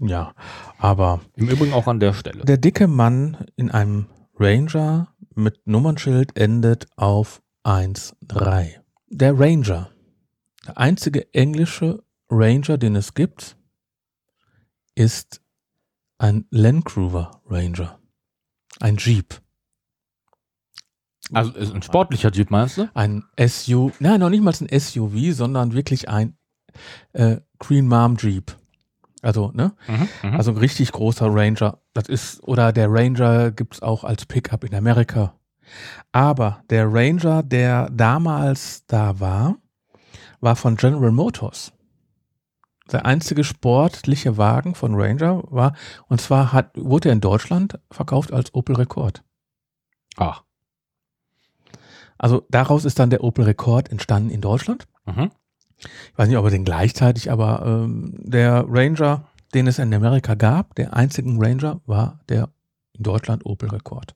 Ja, aber Im Übrigen auch an der Stelle. der dicke Mann in einem Ranger mit Nummernschild endet auf 1-3. Der Ranger, der einzige englische Ranger, den es gibt, ist ein Land Cruiser Ranger. Ein Jeep. Also ist ein sportlicher Jeep, meinst du? Ein SUV, nein, noch nicht mal ein SUV, sondern wirklich ein äh, Green Mom Jeep. Also, ne? Mhm, Also ein richtig großer Ranger. Das ist, oder der Ranger gibt's auch als Pickup in Amerika. Aber der Ranger, der damals da war, war von General Motors. Der einzige sportliche Wagen von Ranger war, und zwar hat, wurde er in Deutschland verkauft als Opel Rekord. Ach. Also daraus ist dann der Opel Rekord entstanden in Deutschland. Mhm. Ich weiß nicht, ob er den gleichzeitig, aber ähm, der Ranger, den es in Amerika gab, der einzigen Ranger, war der in Deutschland Opel Rekord.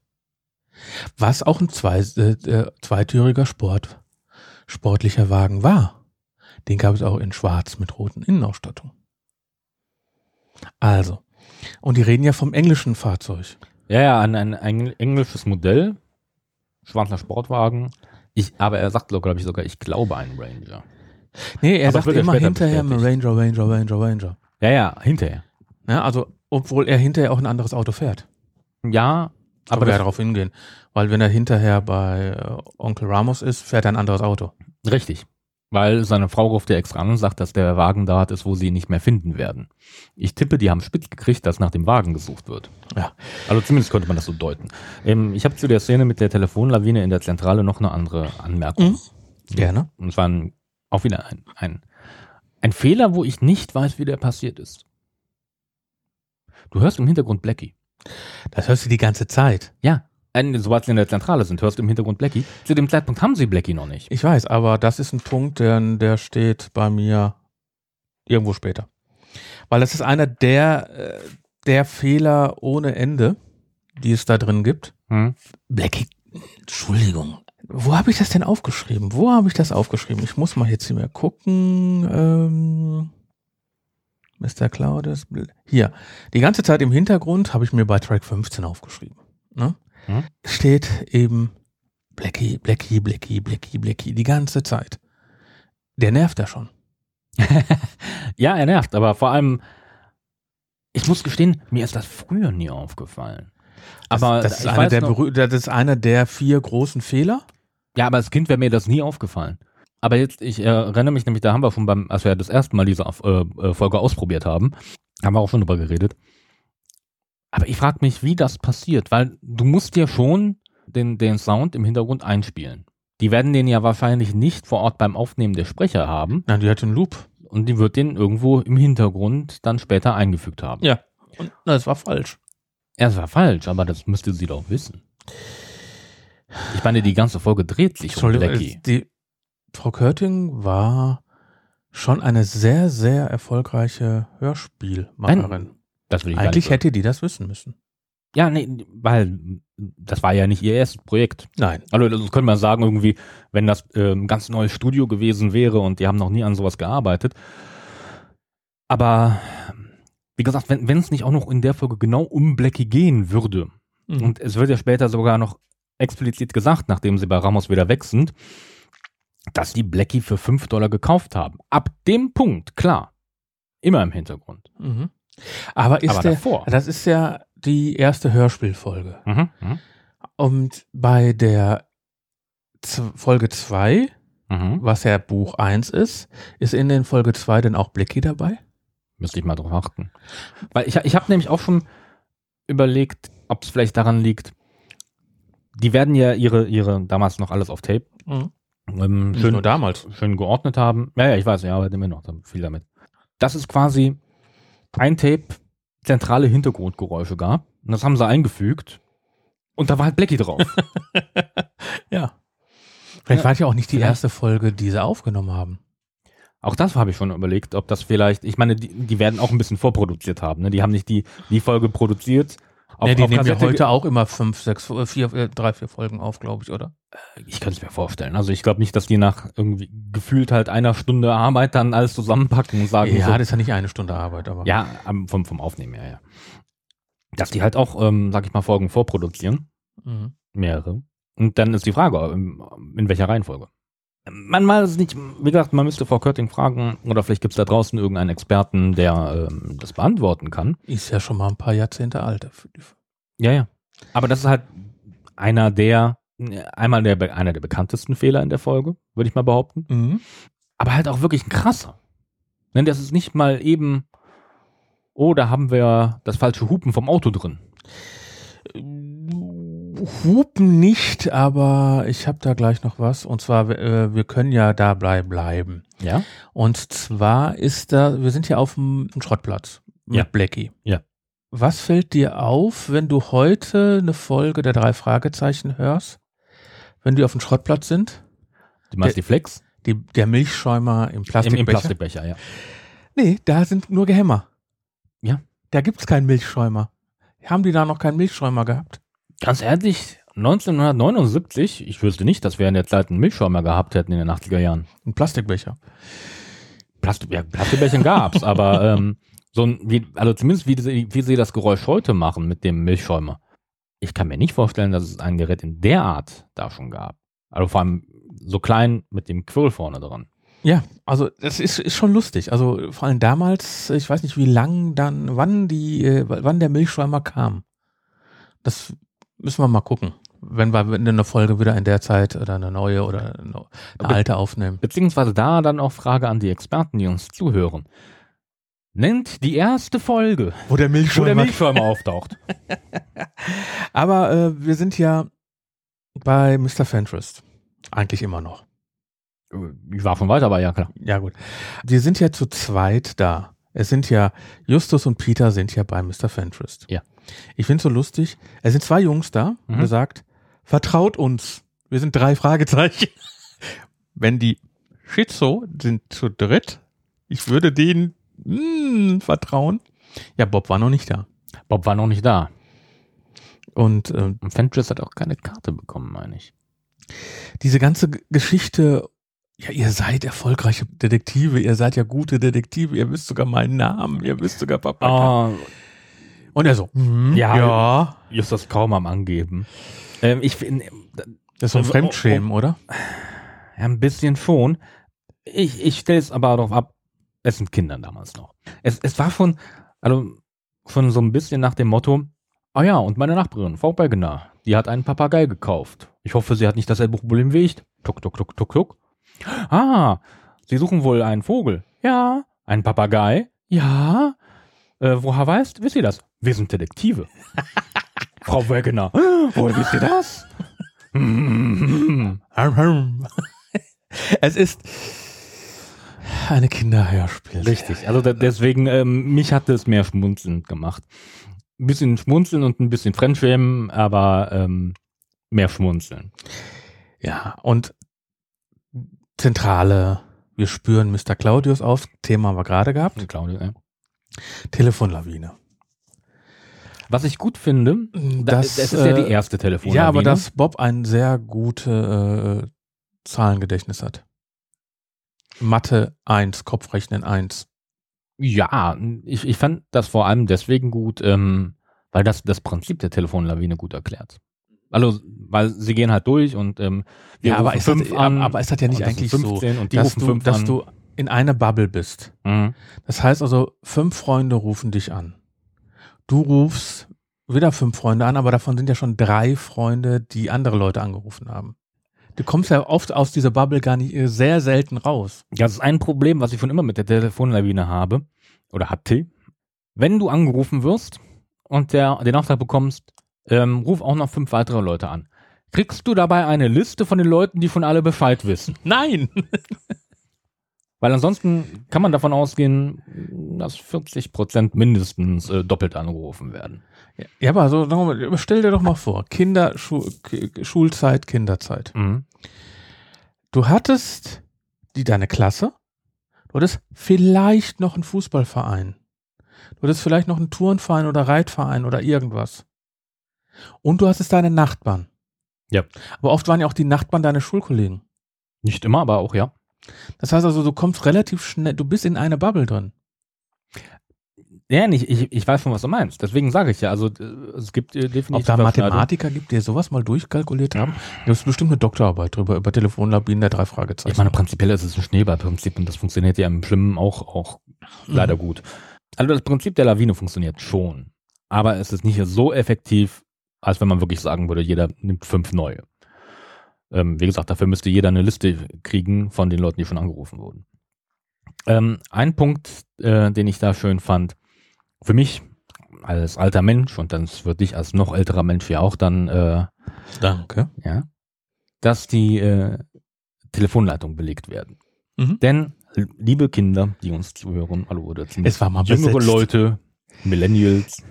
Was auch ein zwei, äh, äh, zweitüriger Sport, sportlicher Wagen war. Den gab es auch in schwarz mit roten Innenausstattung. Also, und die reden ja vom englischen Fahrzeug. Ja, ja, ein, ein, ein englisches Modell. Schwarzer Sportwagen. Ich, aber er sagt, glaube ich, sogar, ich glaube ein Ranger. Nee, er Aber sagt ja immer hinterher bestätigt. Ranger, Ranger, Ranger, Ranger. Ja, ja, hinterher. Ja, also, obwohl er hinterher auch ein anderes Auto fährt. Ja, Aber aber wir das, darauf hingehen. Weil wenn er hinterher bei äh, Onkel Ramos ist, fährt er ein anderes Auto. richtig. Weil seine Frau ruft ja extra an und sagt, dass der Wagen dort ist, wo sie ihn nicht mehr finden werden. Ich tippe, die haben spitz gekriegt, dass nach dem Wagen gesucht wird. Ja. Also zumindest könnte man das so deuten. Ähm, ich habe zu der Szene mit der Telefonlawine in der Zentrale noch eine andere Anmerkung. Mhm. Gerne. Und zwar ein, auch wieder ein, ein, ein Fehler, wo ich nicht weiß, wie der passiert ist. Du hörst im Hintergrund Blackie. Das hörst du die ganze Zeit. Ja. Sobald sie in der Zentrale sind, hörst du im Hintergrund Blackie. Zu dem Zeitpunkt haben sie Blackie noch nicht. Ich weiß, aber das ist ein Punkt, der, der steht bei mir irgendwo später. Weil das ist einer der, äh, der Fehler ohne Ende, die es da drin gibt. Hm? Blackie, Entschuldigung. Wo habe ich das denn aufgeschrieben? Wo habe ich das aufgeschrieben? Ich muss mal jetzt hier mal gucken. Ähm, Mr. Claudius. Hier. Die ganze Zeit im Hintergrund habe ich mir bei Track 15 aufgeschrieben. Ne? Hm? Steht eben Blackie, Blackie, Blackie, Blackie, Blackie. Die ganze Zeit. Der nervt ja schon. <laughs> Ja, er nervt, aber vor allem, ich muss gestehen, mir ist das früher nie aufgefallen. Das, Aber das, ist ich einer der noch- das ist einer der vier großen Fehler. Ja, aber als Kind wäre mir das nie aufgefallen. Aber jetzt, ich erinnere mich nämlich, da haben wir schon beim, als wir das erste Mal diese äh, äh, Folge ausprobiert haben, haben wir auch schon drüber geredet. Aber ich frage mich, wie das passiert, weil du musst ja schon den, den Sound im Hintergrund einspielen. Die werden den ja wahrscheinlich nicht vor Ort beim Aufnehmen der Sprecher haben Nein, die hat einen Loop. und die wird den irgendwo im Hintergrund dann später eingefügt haben. Ja. Und das war falsch. Es war falsch, aber das müsste sie doch wissen. Ich meine, die ganze Folge dreht sich um Blackie. äh, die Frau Körting war schon eine sehr, sehr erfolgreiche Hörspielmacherin. Das will ich Eigentlich hätte die das wissen müssen. Ja, nee, weil das war ja nicht ihr erstes Projekt. Nein. Also das könnte man sagen, irgendwie, wenn das ähm, ganz neues Studio gewesen wäre und die haben noch nie an sowas gearbeitet. Aber wie gesagt, wenn es nicht auch noch in der Folge genau um Blackie gehen würde, Mhm. und es wird ja später sogar noch explizit gesagt, nachdem sie bei Ramos wieder weg sind, dass die Blackie für 5 Dollar gekauft haben. Ab dem Punkt, klar, immer im Hintergrund. Mhm. Aber ist Aber der, davor. das ist ja die erste Hörspielfolge. Mhm, mhm. Und bei der Z Folge 2, Mhm. was ja Buch 1 ist, ist in den Folge 2 denn auch Blackie dabei? Müsste ich mal drauf achten. Weil ich, ich habe nämlich auch schon überlegt, ob es vielleicht daran liegt, die werden ja ihre, ihre, damals noch alles auf Tape, Mhm. ähm, schön, nur damals. schön geordnet haben. Ja, ja, ich weiß, ja, aber immer noch viel damit. Dass es quasi ein Tape zentrale Hintergrundgeräusche gab. Und das haben sie eingefügt. Und da war halt Blackie drauf. <laughs> Ja. Vielleicht Ja. war es ja auch nicht die Vielleicht. erste Folge, die sie aufgenommen haben. Auch das habe ich schon überlegt, ob das vielleicht, ich meine, die, die werden auch ein bisschen vorproduziert haben. Ne? Die haben nicht die, die Folge produziert. Auf, ja, die auf nehmen ja heute auch immer fünf, sechs, äh, vier, äh, drei, vier Folgen auf, glaube ich, oder? Ich könnte es mir vorstellen. Also ich glaube nicht, dass die nach irgendwie gefühlt halt einer Stunde Arbeit dann alles zusammenpacken und sagen, ja, so, das ist ja nicht eine Stunde Arbeit, aber. ja vom, vom Aufnehmen her, ja. Dass die halt auch, ähm, sag ich mal, Folgen vorproduzieren, Mhm. mehrere. Und dann ist die Frage, ähm, in welcher Reihenfolge. Man es nicht, wie gesagt, man müsste Frau Körting fragen, oder vielleicht gibt es da draußen irgendeinen Experten, der ähm, das beantworten kann. Ist ja schon mal ein paar Jahrzehnte alt. Ja, ja. Aber das ist halt einer der, einmal der, einer der bekanntesten Fehler in der Folge, würde ich mal behaupten. Mhm. aber halt auch wirklich ein krasser. Denn das ist nicht mal eben, oh, da haben wir das falsche Hupen vom Auto drin. Hupen nicht, aber ich habe da gleich noch was. Und zwar, äh, wir können ja dabei bleiben. Ja? Und zwar ist da, wir sind ja auf dem Schrottplatz mit Ja. Blackie. Ja. Was fällt dir auf, wenn du heute eine Folge der drei Fragezeichen hörst? Wenn die auf dem Schrottplatz sind? Du meinst Der- die Flex? Die, der Milchschäumer im Im, Plastikbecher? Im Plastikbecher, ja. Nee, da sind nur Gehämmer. Ja. Da gibt's keinen Milchschäumer. Haben die da noch keinen Milchschäumer gehabt? Ganz ehrlich, 1979, ich wüsste nicht, dass wir in der Zeit einen Milchschäumer gehabt hätten in den 80er Jahren. Ein Plastikbecher. Plastik, ja, Plastikbärchen gab's, <laughs> aber ähm, so ein, wie, also zumindest wie, sie- wie sie das Geräusch heute machen mit dem Milchschäumer. Ich kann mir nicht vorstellen, dass es ein Gerät in der Art da schon gab. Also vor allem so klein mit dem Quirl vorne dran. Ja, also das ist, ist schon lustig. Also vor allem damals, ich weiß nicht, wie lang dann, wann die, äh, wann der Milchschäumer kam. Das müssen wir mal gucken. Wenn wir eine Folge wieder in der Zeit oder eine neue oder eine, alte aufnehmen. Beziehungsweise da dann auch Frage an die Experten, die uns zuhören. Nennt die erste Folge, Wo der wo der Milchschäumer auftaucht. <laughs> Aber äh, wir sind ja bei Mr. Fentress. Eigentlich immer noch. Ich war schon weiter, aber ja klar. Ja, gut. Wir sind ja zu zweit da. Es sind ja, Justus und Peter sind ja bei Mr. Fentress. Ja. Ich finde es so lustig. Es sind zwei Jungs da und Mhm. er sagt, vertraut uns. Wir sind drei Fragezeichen. <laughs> Wenn die Schizo sind zu dritt, ich würde denen mm, vertrauen. Ja, Bob war noch nicht da. Bob war noch nicht da. Und äh, Und Fentress hat auch keine Karte bekommen, meine ich. diese ganze Geschichte, ja, ihr seid erfolgreiche Detektive, ihr seid ja gute Detektive, ihr wisst sogar meinen Namen, ihr wisst sogar Papa. Ah, Und er so, mhm, Ja. ja, Justus kaum am Angeben. Ähm, ich finde, das ist so ein Oh, oh, Fremdschämen, oder? ja, ein bisschen schon. Ich, ich stelle es aber darauf ab, es sind Kinder damals noch. Es, es war schon, also schon so ein bisschen nach dem Motto, ah ja, und meine Nachbarin, Frau Bergener, die hat einen Papagei gekauft. Ich hoffe, sie hat nicht dasselbe Problem wie ich. Tuck, tuck, tuck, tuck, tuck. Ah, Sie suchen wohl einen Vogel. Ja. Einen Papagei? Ja. Äh, woher weißt? Wisst ihr das? Wir sind Detektive. <laughs> Frau Wegener. Woher wisst ihr das? Es ist eine Kinderhörspiel. Richtig. Also deswegen, ähm, mich hatte es mehr schmunzelnd gemacht. Ein bisschen schmunzeln und ein bisschen Fremdschämen, aber ähm, mehr schmunzeln. Ja, und Zentrale, wir spüren Mr. Claudius auf, Thema haben wir gerade gehabt, Claudia, ja. Telefonlawine. Was ich gut finde, da, Das, das, ist ja die äh, erste Telefon. Ja, aber dass Bob ein sehr gute äh, Zahlengedächtnis hat. Mathe 1, Kopfrechnen 1. Ja, ich, ich fand das vor allem deswegen gut, ähm, weil das das Prinzip der Telefonlawine gut erklärt. Also, weil sie gehen halt durch und ähm, wir Ja, aber ist, das, an. aber ist das ja nicht eigentlich so, 15 und die dass, du, dass du in einer Bubble bist? Mhm. Das heißt also, fünf Freunde rufen dich an. Du rufst wieder fünf Freunde an, aber davon sind ja schon drei Freunde, die andere Leute angerufen haben. Du kommst ja oft aus dieser Bubble gar nicht äh, sehr selten raus. Das ist ein Problem, was ich schon immer mit der Telefonlawine habe oder hatte. Wenn du angerufen wirst und der, den Auftrag bekommst, ähm, ruf auch noch fünf weitere Leute an. Kriegst du dabei eine Liste von den Leuten, die von alle Bescheid wissen? <laughs> Nein! Weil ansonsten kann man davon ausgehen, dass 40 Prozent mindestens äh, doppelt angerufen werden. Ja, aber so, stell dir doch mal vor, Kinder, Schu Schulzeit, Kinderzeit. Mhm. Du hattest die deine Klasse, du hattest vielleicht noch einen Fußballverein, du hattest vielleicht noch einen Turnverein oder Reitverein oder irgendwas. Und du hattest deine Nachbarn. Ja. Aber oft waren ja auch die Nachbarn deine Schulkollegen. Nicht immer, aber auch ja. Das heißt also, du kommst relativ schnell, du bist in eine Bubble drin. Ja, nicht, ich, ich weiß schon, was du meinst. Deswegen sage ich ja, also äh, es gibt äh, Ob definitiv da Überschneidungen. Mathematiker gibt, die sowas mal durchkalkuliert haben. Da ist bestimmt eine Doktorarbeit drüber, über Telefonlabinen der drei Fragezeichen. Ich meine, prinzipiell ist es ein Schneeballprinzip und das funktioniert ja im Schwimmen auch, auch leider gut. Also das Prinzip der Lawine funktioniert schon, aber es ist nicht so effektiv, als wenn man wirklich sagen würde, jeder nimmt fünf neue. Ähm, wie gesagt, dafür müsste jeder eine Liste kriegen von den Leuten, die schon angerufen wurden. Ähm, ein Punkt, äh, den ich da schön fand, für mich als alter Mensch und dann für dich als noch älterer Mensch ja auch dann äh, Danke. ja, dass die äh, Telefonleitungen belegt werden. Mhm. Denn, liebe Kinder, die uns zuhören, hallo, oder zumindest Es war mal jüngere besetzt. Leute, Millennials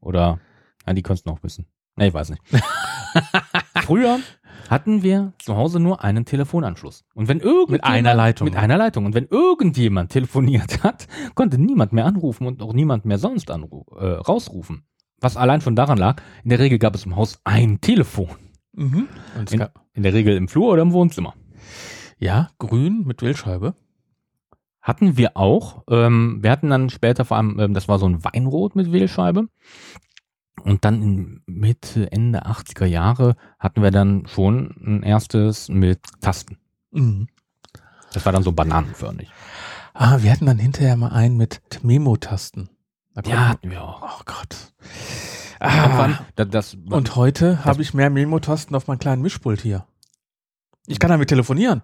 oder, ja, die können es noch wissen. Ne, ich weiß nicht. <laughs> Früher hatten wir zu Hause nur einen Telefonanschluss. Und wenn irgendjemand, Mit einer Leitung. Mit einer Leitung. Und wenn irgendjemand telefoniert hat, konnte niemand mehr anrufen und auch niemand mehr sonst anru äh, rausrufen. Was allein schon daran lag, in der Regel gab es im Haus ein Telefon. Mhm. In, in der Regel im Flur oder im Wohnzimmer. ja, grün mit Wählscheibe. Hatten wir auch. Ähm, wir hatten dann später vor allem, ähm, das war so ein Weinrot mit Wählscheibe. Und dann in Mitte, Ende 80er Jahre hatten wir dann schon ein erstes mit Tasten. Mhm. Das war dann so bananenförmig. Ah, wir hatten dann hinterher mal einen mit Memo-Tasten. Ja, hatten wir auch. Oh Gott. Ah, da- das, und heute habe ich mehr Memo-Tasten auf meinem kleinen Mischpult hier. Ich kann damit telefonieren.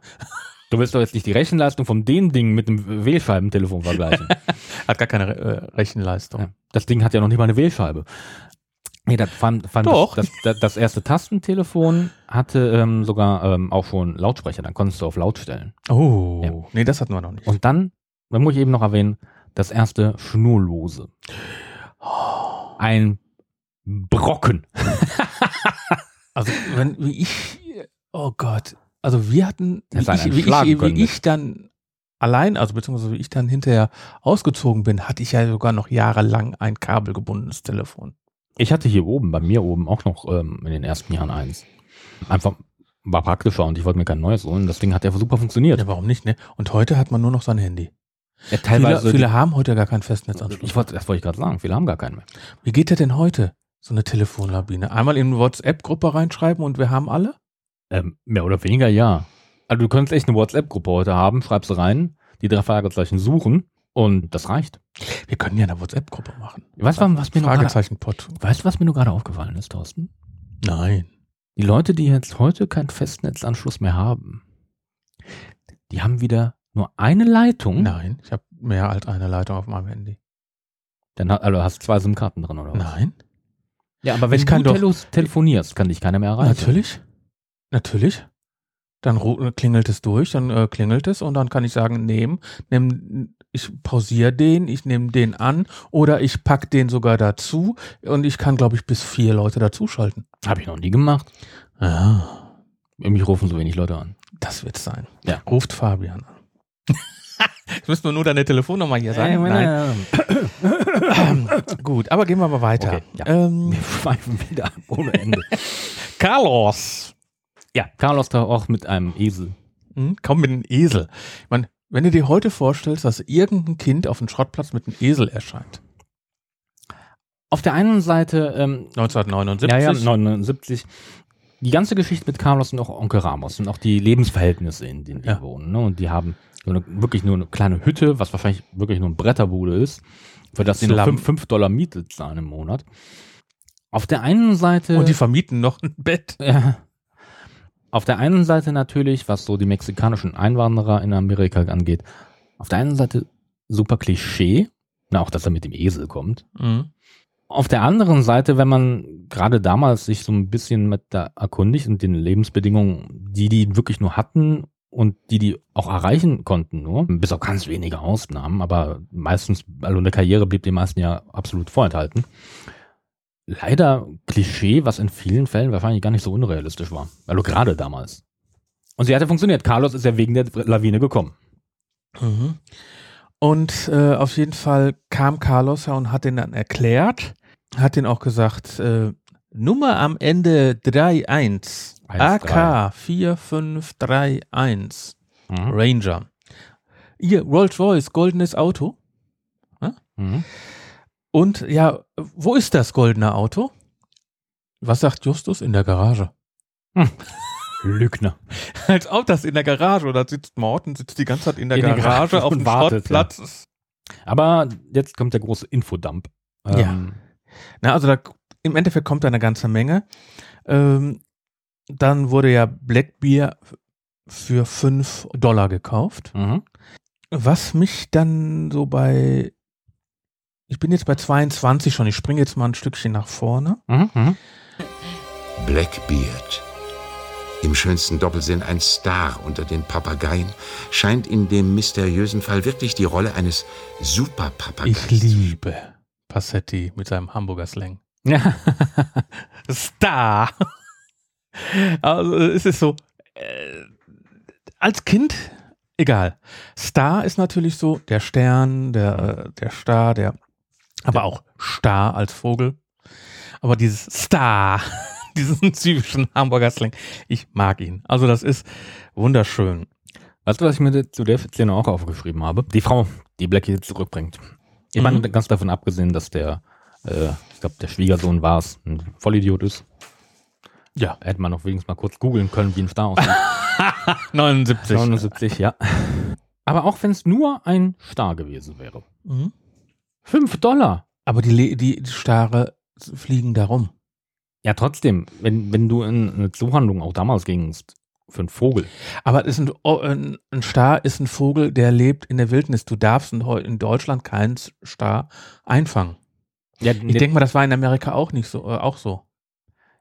du willst doch jetzt nicht die Rechenleistung von dem Ding mit dem Wählscheibentelefon vergleichen. <laughs> Hat gar keine äh, Rechenleistung. Ja. Das Ding hat ja noch nicht mal eine Wählscheibe. Nee, das fand, fand Doch. Das, das, das erste Tastentelefon hatte ähm, sogar ähm, auch schon Lautsprecher, dann konntest du auf laut stellen. Oh, Ja. nee, das hatten wir noch nicht. Und dann, dann muss ich eben noch erwähnen, das erste Schnurlose. Ein Brocken. <laughs> Also, wenn, wie ich, oh Gott, also wir hatten, wie ich, wie, ich, wie ich dann allein, also beziehungsweise wie ich dann hinterher ausgezogen bin, hatte ich ja sogar noch jahrelang ein kabelgebundenes Telefon. Ich hatte hier oben, bei mir oben, auch noch ähm, in den ersten Jahren eins. Einfach war praktischer und ich wollte mir kein neues holen. Das Ding hat ja super funktioniert. Ja, warum nicht, ne? Und heute hat man nur noch sein Handy. Ja, Viele, viele haben heute gar keinen Festnetzanschluss. ich wollte, das wollte ich gerade sagen, viele haben gar keinen mehr. Wie geht der denn heute? So eine Telefonlabine. Einmal in eine WhatsApp-Gruppe reinschreiben und wir haben alle? Ähm, mehr oder weniger ja. Also du könntest echt eine WhatsApp-Gruppe heute haben, schreibst rein, die drei Fragezeichen suchen und das reicht. Wir können ja eine WhatsApp-Gruppe machen. Weißt du, was mir noch gerade, Fragezeichen-Pod. weißt du, was mir nur gerade aufgefallen ist, Thorsten? Nein. Die Leute, die jetzt heute keinen Festnetzanschluss mehr haben, die haben wieder nur eine Leitung. Nein, ich habe mehr als eine Leitung auf meinem Handy. Dann also hast du zwei SIM-Karten drin, oder was? Nein. Ja, aber wenn Ich du doch- tele telefonierst, kann dich keiner mehr erreichen. Natürlich. Natürlich. Dann ru- klingelt es durch, dann äh, klingelt es und dann kann ich sagen, nehmen, nehm, ich pausiere den, ich nehme den an oder ich pack den sogar dazu und ich kann, glaube ich, bis vier Leute dazuschalten. Habe ich noch nie gemacht. Ja, Mich rufen so wenig Leute an. das wird sein. Ja. Ruft Fabian an. <laughs> Jetzt müssen wir nur deine Telefonnummer hier sagen. Nein. Nein. Gut, aber gehen wir mal weiter. Okay, ja. ähm, Wir schweifen wieder ab ohne Ende. <laughs> Carlos. Ja, Carlos da auch mit einem Esel. Hm, kaum mit einem Esel. Ich meine, wenn du dir heute vorstellst, dass irgendein Kind auf dem Schrottplatz mit einem Esel erscheint. Auf der einen Seite, ähm, 1979. ja, ja, 79, die ganze Geschichte mit Carlos und auch Onkel Ramos und auch die Lebensverhältnisse, in denen die Ja. wohnen. Ne? Und die haben so eine, wirklich nur eine kleine Hütte, was wahrscheinlich wirklich nur ein Bretterbude ist, für das sie nur Slum. 5 Dollar Miete zahlen im Monat. Auf der einen Seite. Und die vermieten noch ein Bett. Ja. Auf der einen Seite natürlich, was so die mexikanischen Einwanderer in Amerika angeht, auf der einen Seite super Klischee, na, auch dass er mit dem Esel kommt. Mhm. Auf der anderen Seite, wenn man gerade damals sich so ein bisschen mit da erkundigt und den Lebensbedingungen, die die wirklich nur hatten und die die auch erreichen konnten, nur bis auf ganz wenige Ausnahmen, aber meistens, also eine Karriere blieb den meisten ja absolut vorenthalten. Leider Klischee, was in vielen Fällen wahrscheinlich gar nicht so unrealistisch war. Also gerade damals. Und sie hatte funktioniert. Carlos ist ja wegen der Lawine gekommen. Mhm. Und äh, auf jeden Fall kam Carlos ja und hat den dann erklärt, hat den auch gesagt, äh, Nummer am Ende 31, 1-3. AK 4531, Mhm. Ranger. Ihr Rolls-Royce, goldenes Auto. Mhm. Und ja, wo ist das goldene Auto? Was sagt Justus? In der Garage. Lügner. <laughs> Als ob das in der Garage oder sitzt Morten, sitzt die ganze Zeit in der In Garage, Garage auf dem wartet, Schrottplatz. Aber jetzt kommt der große Infodump. Ähm, Na, also da, im Endeffekt kommt da eine ganze Menge. Ähm, dann wurde ja Blackbeer für 5 Dollar gekauft. Mhm. Was mich dann so bei, ich bin jetzt bei 22 schon, ich springe jetzt mal ein Stückchen nach vorne. Mhm. Mhm. Blackbeard. Im schönsten Doppelsinn ein Star unter den Papageien, scheint in dem mysteriösen Fall wirklich die Rolle eines Superpapageis. Ich liebe Passetti mit seinem Hamburger Slang. <laughs> Star. Also es ist so, äh, als Kind, egal. Star ist natürlich so der Stern, der, äh, der Star, der, aber auch Star als Vogel. Aber dieses Star, <laughs> diesen typischen Hamburger Slang, ich mag ihn. Also das ist wunderschön. Weißt du, was ich mir zu der Szene auch aufgeschrieben habe? Die Frau, die Blackie jetzt zurückbringt. Ich meine, Mhm. ganz davon abgesehen, dass der, äh, ich glaube, der Schwiegersohn war es, ein Vollidiot ist. Ja, Hätte man noch wenigstens mal kurz googeln können, wie ein Star aussieht. <laughs> 79. 79, ja. Aber auch wenn es nur ein Star gewesen wäre. Mhm. Fünf Dollar. Aber die, die, Stare fliegen darum. Ja, trotzdem, wenn, wenn du in eine Zuhandlung auch damals gingst, für einen Vogel. Aber ist ein, oh, ein, ein Star ist ein Vogel, der lebt in der Wildnis. Du darfst in, Deutschland keinen Star einfangen. Ja, Ich denke mal, das war in Amerika auch nicht so, äh, auch so.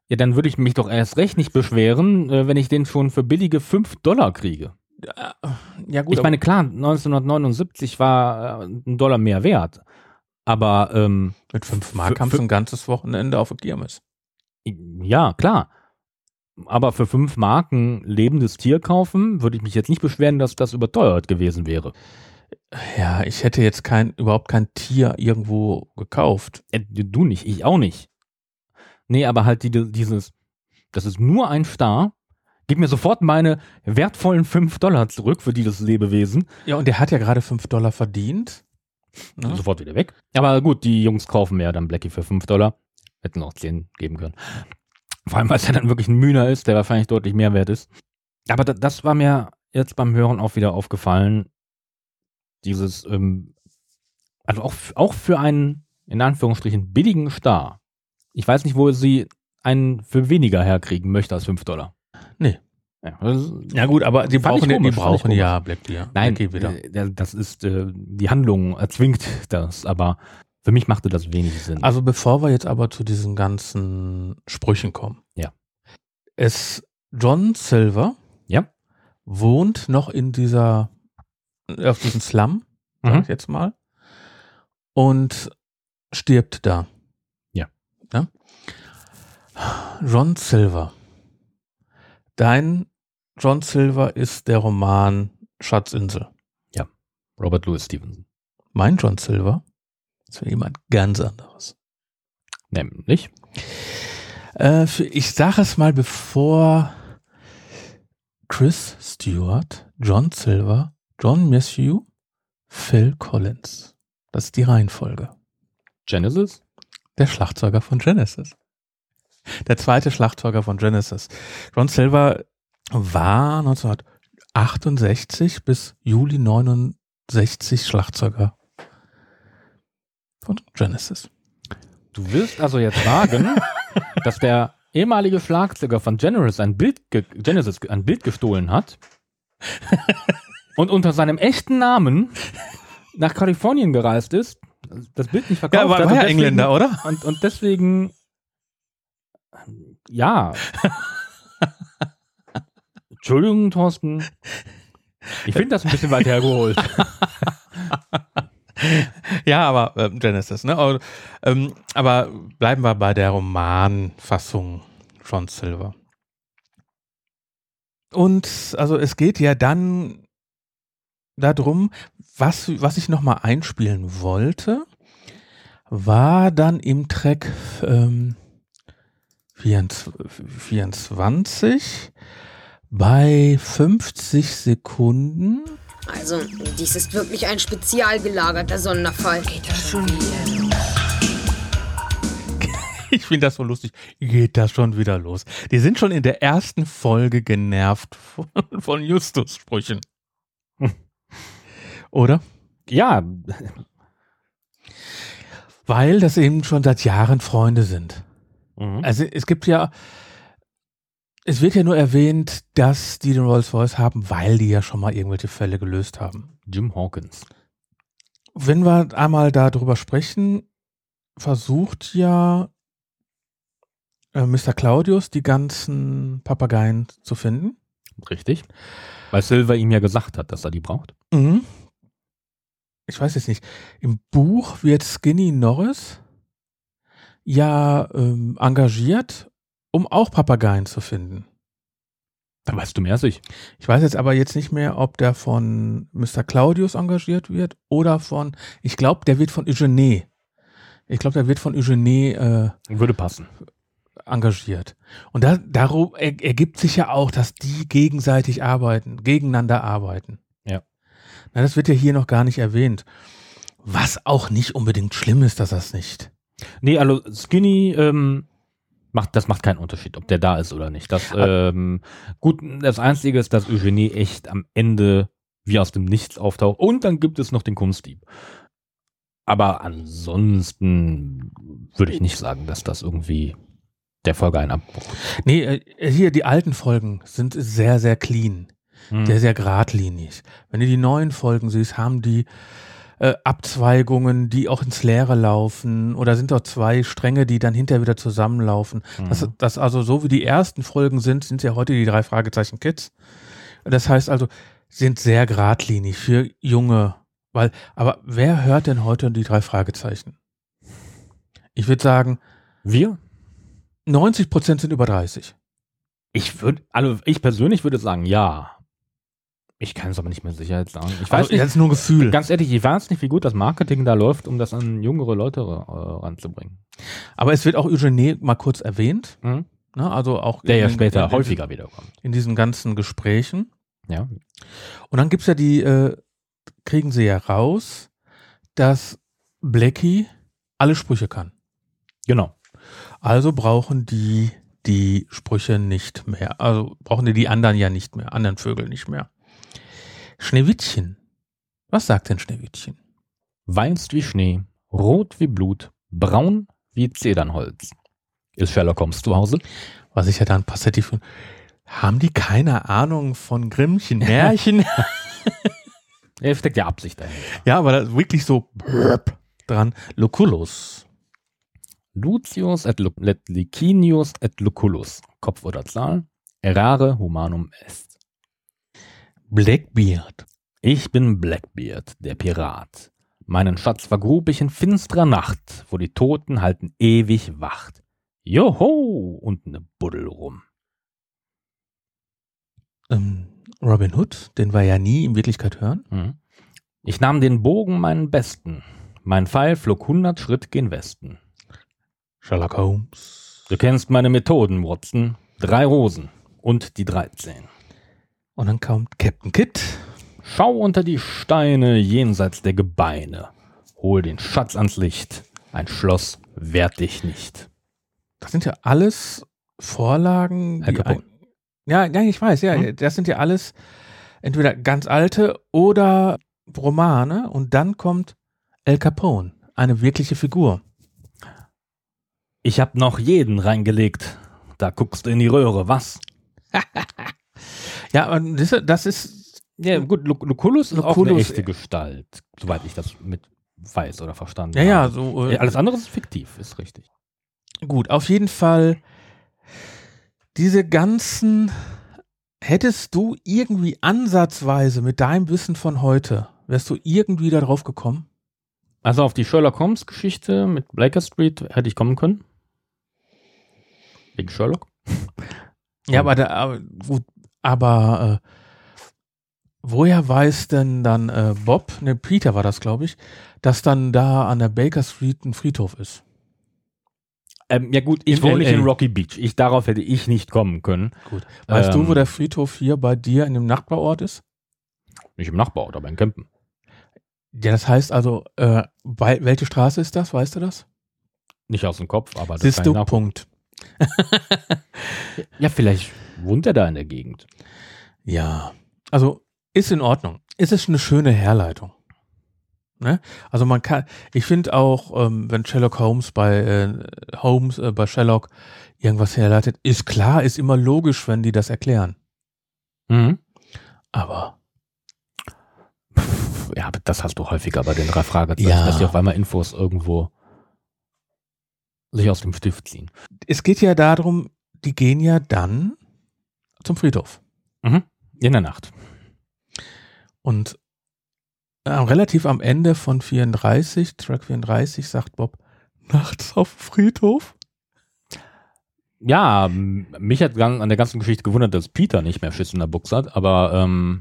ja, dann würde ich mich doch erst recht nicht beschweren, äh, wenn ich den schon für billige fünf Dollar kriege. Ja gut, ich meine, klar, 1979 war äh, ein Dollar mehr wert. Aber ähm, mit fünf Mark für- haben sie ein ganzes Wochenende auf der Kirmes. ja, klar. Aber für fünf Marken lebendes Tier kaufen, würde ich mich jetzt nicht beschweren, dass das überteuert gewesen wäre. Ja, ich hätte jetzt kein, überhaupt kein Tier irgendwo gekauft. Äh, du nicht, ich auch nicht. Nee, aber halt die, dieses, das ist nur ein Star. Gib mir sofort meine wertvollen fünf Dollar zurück für dieses Lebewesen. Ja, und der hat ja gerade fünf Dollar verdient. Ne? Sofort wieder weg. Aber gut, die Jungs kaufen ja dann Blackie für fünf Dollar. Hätten auch zehn geben können. Vor allem, weil es ja dann wirklich ein Mühner ist, der wahrscheinlich deutlich mehr wert ist. Aber da, das war mir jetzt beim Hören auch wieder aufgefallen. Dieses, ähm, also auch, auch für einen, in Anführungsstrichen, billigen Star. Ich weiß nicht, wo sie einen für weniger herkriegen möchte als fünf Dollar. Nee. Ja, gut, aber die brauchen, ja- die komisch, fand ich brauchen ja Blackbeer. Nein, Blackie wieder. äh, das ist, äh, die Handlung erzwingt <laughs> das, aber für mich machte das wenig Sinn. Also bevor wir jetzt aber zu diesen ganzen Sprüchen kommen. Ja. Es, John Silver Ja. wohnt noch in dieser, auf diesem Slum, sag Mhm. ich jetzt mal, und stirbt da. Ja. ja? John Silver. Dein John Silver ist der Roman Schatzinsel. Robert Louis Stevenson. Mein John Silver ist für jemand ganz anderes. Nämlich? Äh, für, ich sage es mal, bevor Chris Stewart, John Silver, John Matthew, Phil Collins. Das ist die Reihenfolge. Genesis? Der Schlagzeuger von Genesis. Der zweite Schlagzeuger von Genesis. John Silver war 1968 bis Juli 69 Schlagzeuger von Genesis. Du willst also jetzt sagen, <laughs> dass der ehemalige Schlagzeuger von Genesis ein Bild, ge Genesis ein Bild gestohlen hat <laughs> und unter seinem echten Namen nach Kalifornien gereist ist, das Bild nicht verkauft Ja, war, hat war ja deswegen- Engländer, oder? Und, und deswegen, ja. Entschuldigung, Thorsten. Ich finde das ein bisschen weit hergeholt. <laughs> Ja, aber ähm, Genesis, ne? Aber, ähm, aber bleiben wir bei der Romanfassung von Silver. Und also es geht ja dann darum, was, was ich nochmal einspielen wollte, war dann im Track ähm, 24, 24 bei 50 Sekunden. Also, dies ist wirklich ein spezial gelagerter Sonderfall. Geht das schon wieder? <laughs> Ich finde das so lustig. Geht das schon wieder los? Die sind schon in der ersten Folge genervt von, von Justus-Sprüchen. <laughs> Oder? Ja, Weil das eben schon seit Jahren Freunde sind. Mhm. Also es gibt ja, es wird ja nur erwähnt, dass die den Rolls Royce haben, weil die ja schon mal irgendwelche Fälle gelöst haben. Jim Hawkins. Wenn wir einmal darüber sprechen, versucht ja äh, Mr. Claudius die ganzen Papageien zu finden. Richtig. Weil Silver ihm ja gesagt hat, dass er die braucht. Mhm. Ich weiß jetzt nicht. Im Buch wird Skinny Norris ja ähm, engagiert, um auch Papageien zu finden. Da weißt du mehr als ich. Ich weiß jetzt aber jetzt nicht mehr, ob der von Mr. Claudius engagiert wird oder von, ich glaube, der wird von Eugenie. Ich glaube, der wird von Eugenie äh, Würde passen. engagiert. Und da, darum er, ergibt sich ja auch, dass die gegenseitig arbeiten, gegeneinander arbeiten. Ja. Na, das wird ja hier noch gar nicht erwähnt. Was auch nicht unbedingt schlimm ist, dass das nicht. Nee, also Skinny ähm, macht, das macht keinen Unterschied, ob der da ist oder nicht. Das, ähm, gut, das Einzige ist, dass Eugenie echt am Ende wie aus dem Nichts auftaucht. Und dann gibt es noch den Kunstdieb. Aber ansonsten würde ich nicht sagen, dass das irgendwie der Folge einen Abbruch. Nee, äh, hier die alten Folgen sind sehr, sehr clean. Hm. Sehr, sehr geradlinig. Wenn du die neuen Folgen siehst, haben die äh, Abzweigungen, die auch ins Leere laufen oder sind dort zwei Stränge, die dann hinterher wieder zusammenlaufen. Das, Mhm. das also so wie die ersten Folgen sind, sind ja heute die drei Fragezeichen Kids. Das heißt also, sind sehr geradlinig für junge, weil, aber wer hört denn heute die drei Fragezeichen? Ich würde sagen, Wir? 90 Prozent sind über 30. Ich würde, also ich persönlich würde sagen, ja. Ich kann es aber nicht mehr sicher jetzt sagen. Ich weiß Also, nicht, das ist nur Gefühl. ganz ehrlich, ich weiß nicht, wie gut das Marketing da läuft, um das an jüngere Leute äh, ranzubringen. Aber es wird auch Eugenie mal kurz erwähnt. Mhm. Ne? Also auch Der ja später in, häufiger wiederkommt. in diesen ganzen Gesprächen. Ja. Und dann gibt's ja die, äh, kriegen sie ja raus, dass Blackie alle Sprüche kann. Genau. Also brauchen die die Sprüche nicht mehr. Also brauchen die die anderen ja nicht mehr, anderen Vögel nicht mehr. Schneewittchen. Was sagt denn Schneewittchen? Weiß wie Schnee, rot wie Blut, braun wie Zedernholz. Ist Sherlock Holmes zu Hause? Was ich ja dann Passetti von. Haben die keine Ahnung von Grimmchen Märchen? <laughs> <laughs> Er steckt ja Absicht dahinter. ja, aber da wirklich so dran. Lucullus. Lucius et Lu- et Licinius et Lucullus. Kopf oder Zahl. Errare humanum est. Blackbeard. Ich bin Blackbeard, der Pirat. Meinen Schatz vergrub ich in finsterer Nacht, wo die Toten halten ewig Wacht. Joho, und ne Buddel rum. Ähm, Robin Hood, den wir ja nie in Wirklichkeit hören. Mhm. Ich nahm den Bogen meinen besten. Mein Pfeil flog hundert Schritt gen Westen. Sherlock Holmes. Du kennst meine Methoden, Watson. Drei Rosen und die dreizehn. Und dann kommt Captain Kidd. Schau unter die Steine jenseits der Gebeine. Hol den Schatz ans Licht. Ein Schloss wehrt dich nicht. Das sind ja alles Vorlagen. Herr ein- ja, ja, ich weiß, ja, Hm? das sind ja alles entweder ganz alte oder Romane. Und dann kommt El Capone, eine wirkliche Figur. Ich hab noch jeden reingelegt. da guckst du in die Röhre, was? <laughs> Ja, und das, das ist, Ja, gut, Lu- Lucullus ist auch eine Lucullus, echte Gestalt, soweit ich das mit weiß oder verstanden ja, ja, habe. so, äh, Ja, alles andere ist fiktiv, ist richtig. Gut, auf jeden Fall diese ganzen, hättest du irgendwie ansatzweise mit deinem Wissen von heute, wärst du irgendwie da drauf gekommen? Also auf die Sherlock Holmes Geschichte mit Blaker Street hätte ich kommen können. Wegen Sherlock? Ja, aber, da, aber gut, aber äh, woher weiß denn dann äh, Bob, ne, Peter war das, glaube ich, dass dann da an der Baker Street ein Friedhof ist? Ähm, ja gut, ich In wohne nicht in Rocky Beach. Ich, darauf hätte ich nicht kommen können. Gut. Weißt Ähm, du, wo der Friedhof hier bei dir in dem Nachbarort ist? Nicht im Nachbarort, aber in Kempen. Ja, das heißt also, äh, bei, welche Straße ist das? Weißt du das? Nicht aus dem Kopf, aber das Siehst kann du, ich nach- Punkt. <laughs> Ja, vielleicht wohnt er da in der Gegend. Ja, also ist in Ordnung. Es ist eine schöne Herleitung. Ne? Also man kann, ich finde auch, ähm, wenn Sherlock Holmes bei äh, Holmes äh, bei Sherlock irgendwas herleitet, ist klar, ist immer logisch, wenn die das erklären. Mhm. Aber Pff, Ja, das hast du häufiger bei den drei Fragezeichen, Ja. dass die auf einmal Infos irgendwo sich aus dem Stift ziehen. es geht ja darum, die gehen ja dann zum Friedhof. Mhm. In der Nacht. Und äh, relativ am Ende von 34, Track 34, sagt Bob, nachts auf dem Friedhof? Ja, mich hat an der ganzen Geschichte gewundert, dass Peter nicht mehr Schiss in der Buchse hat, aber ähm,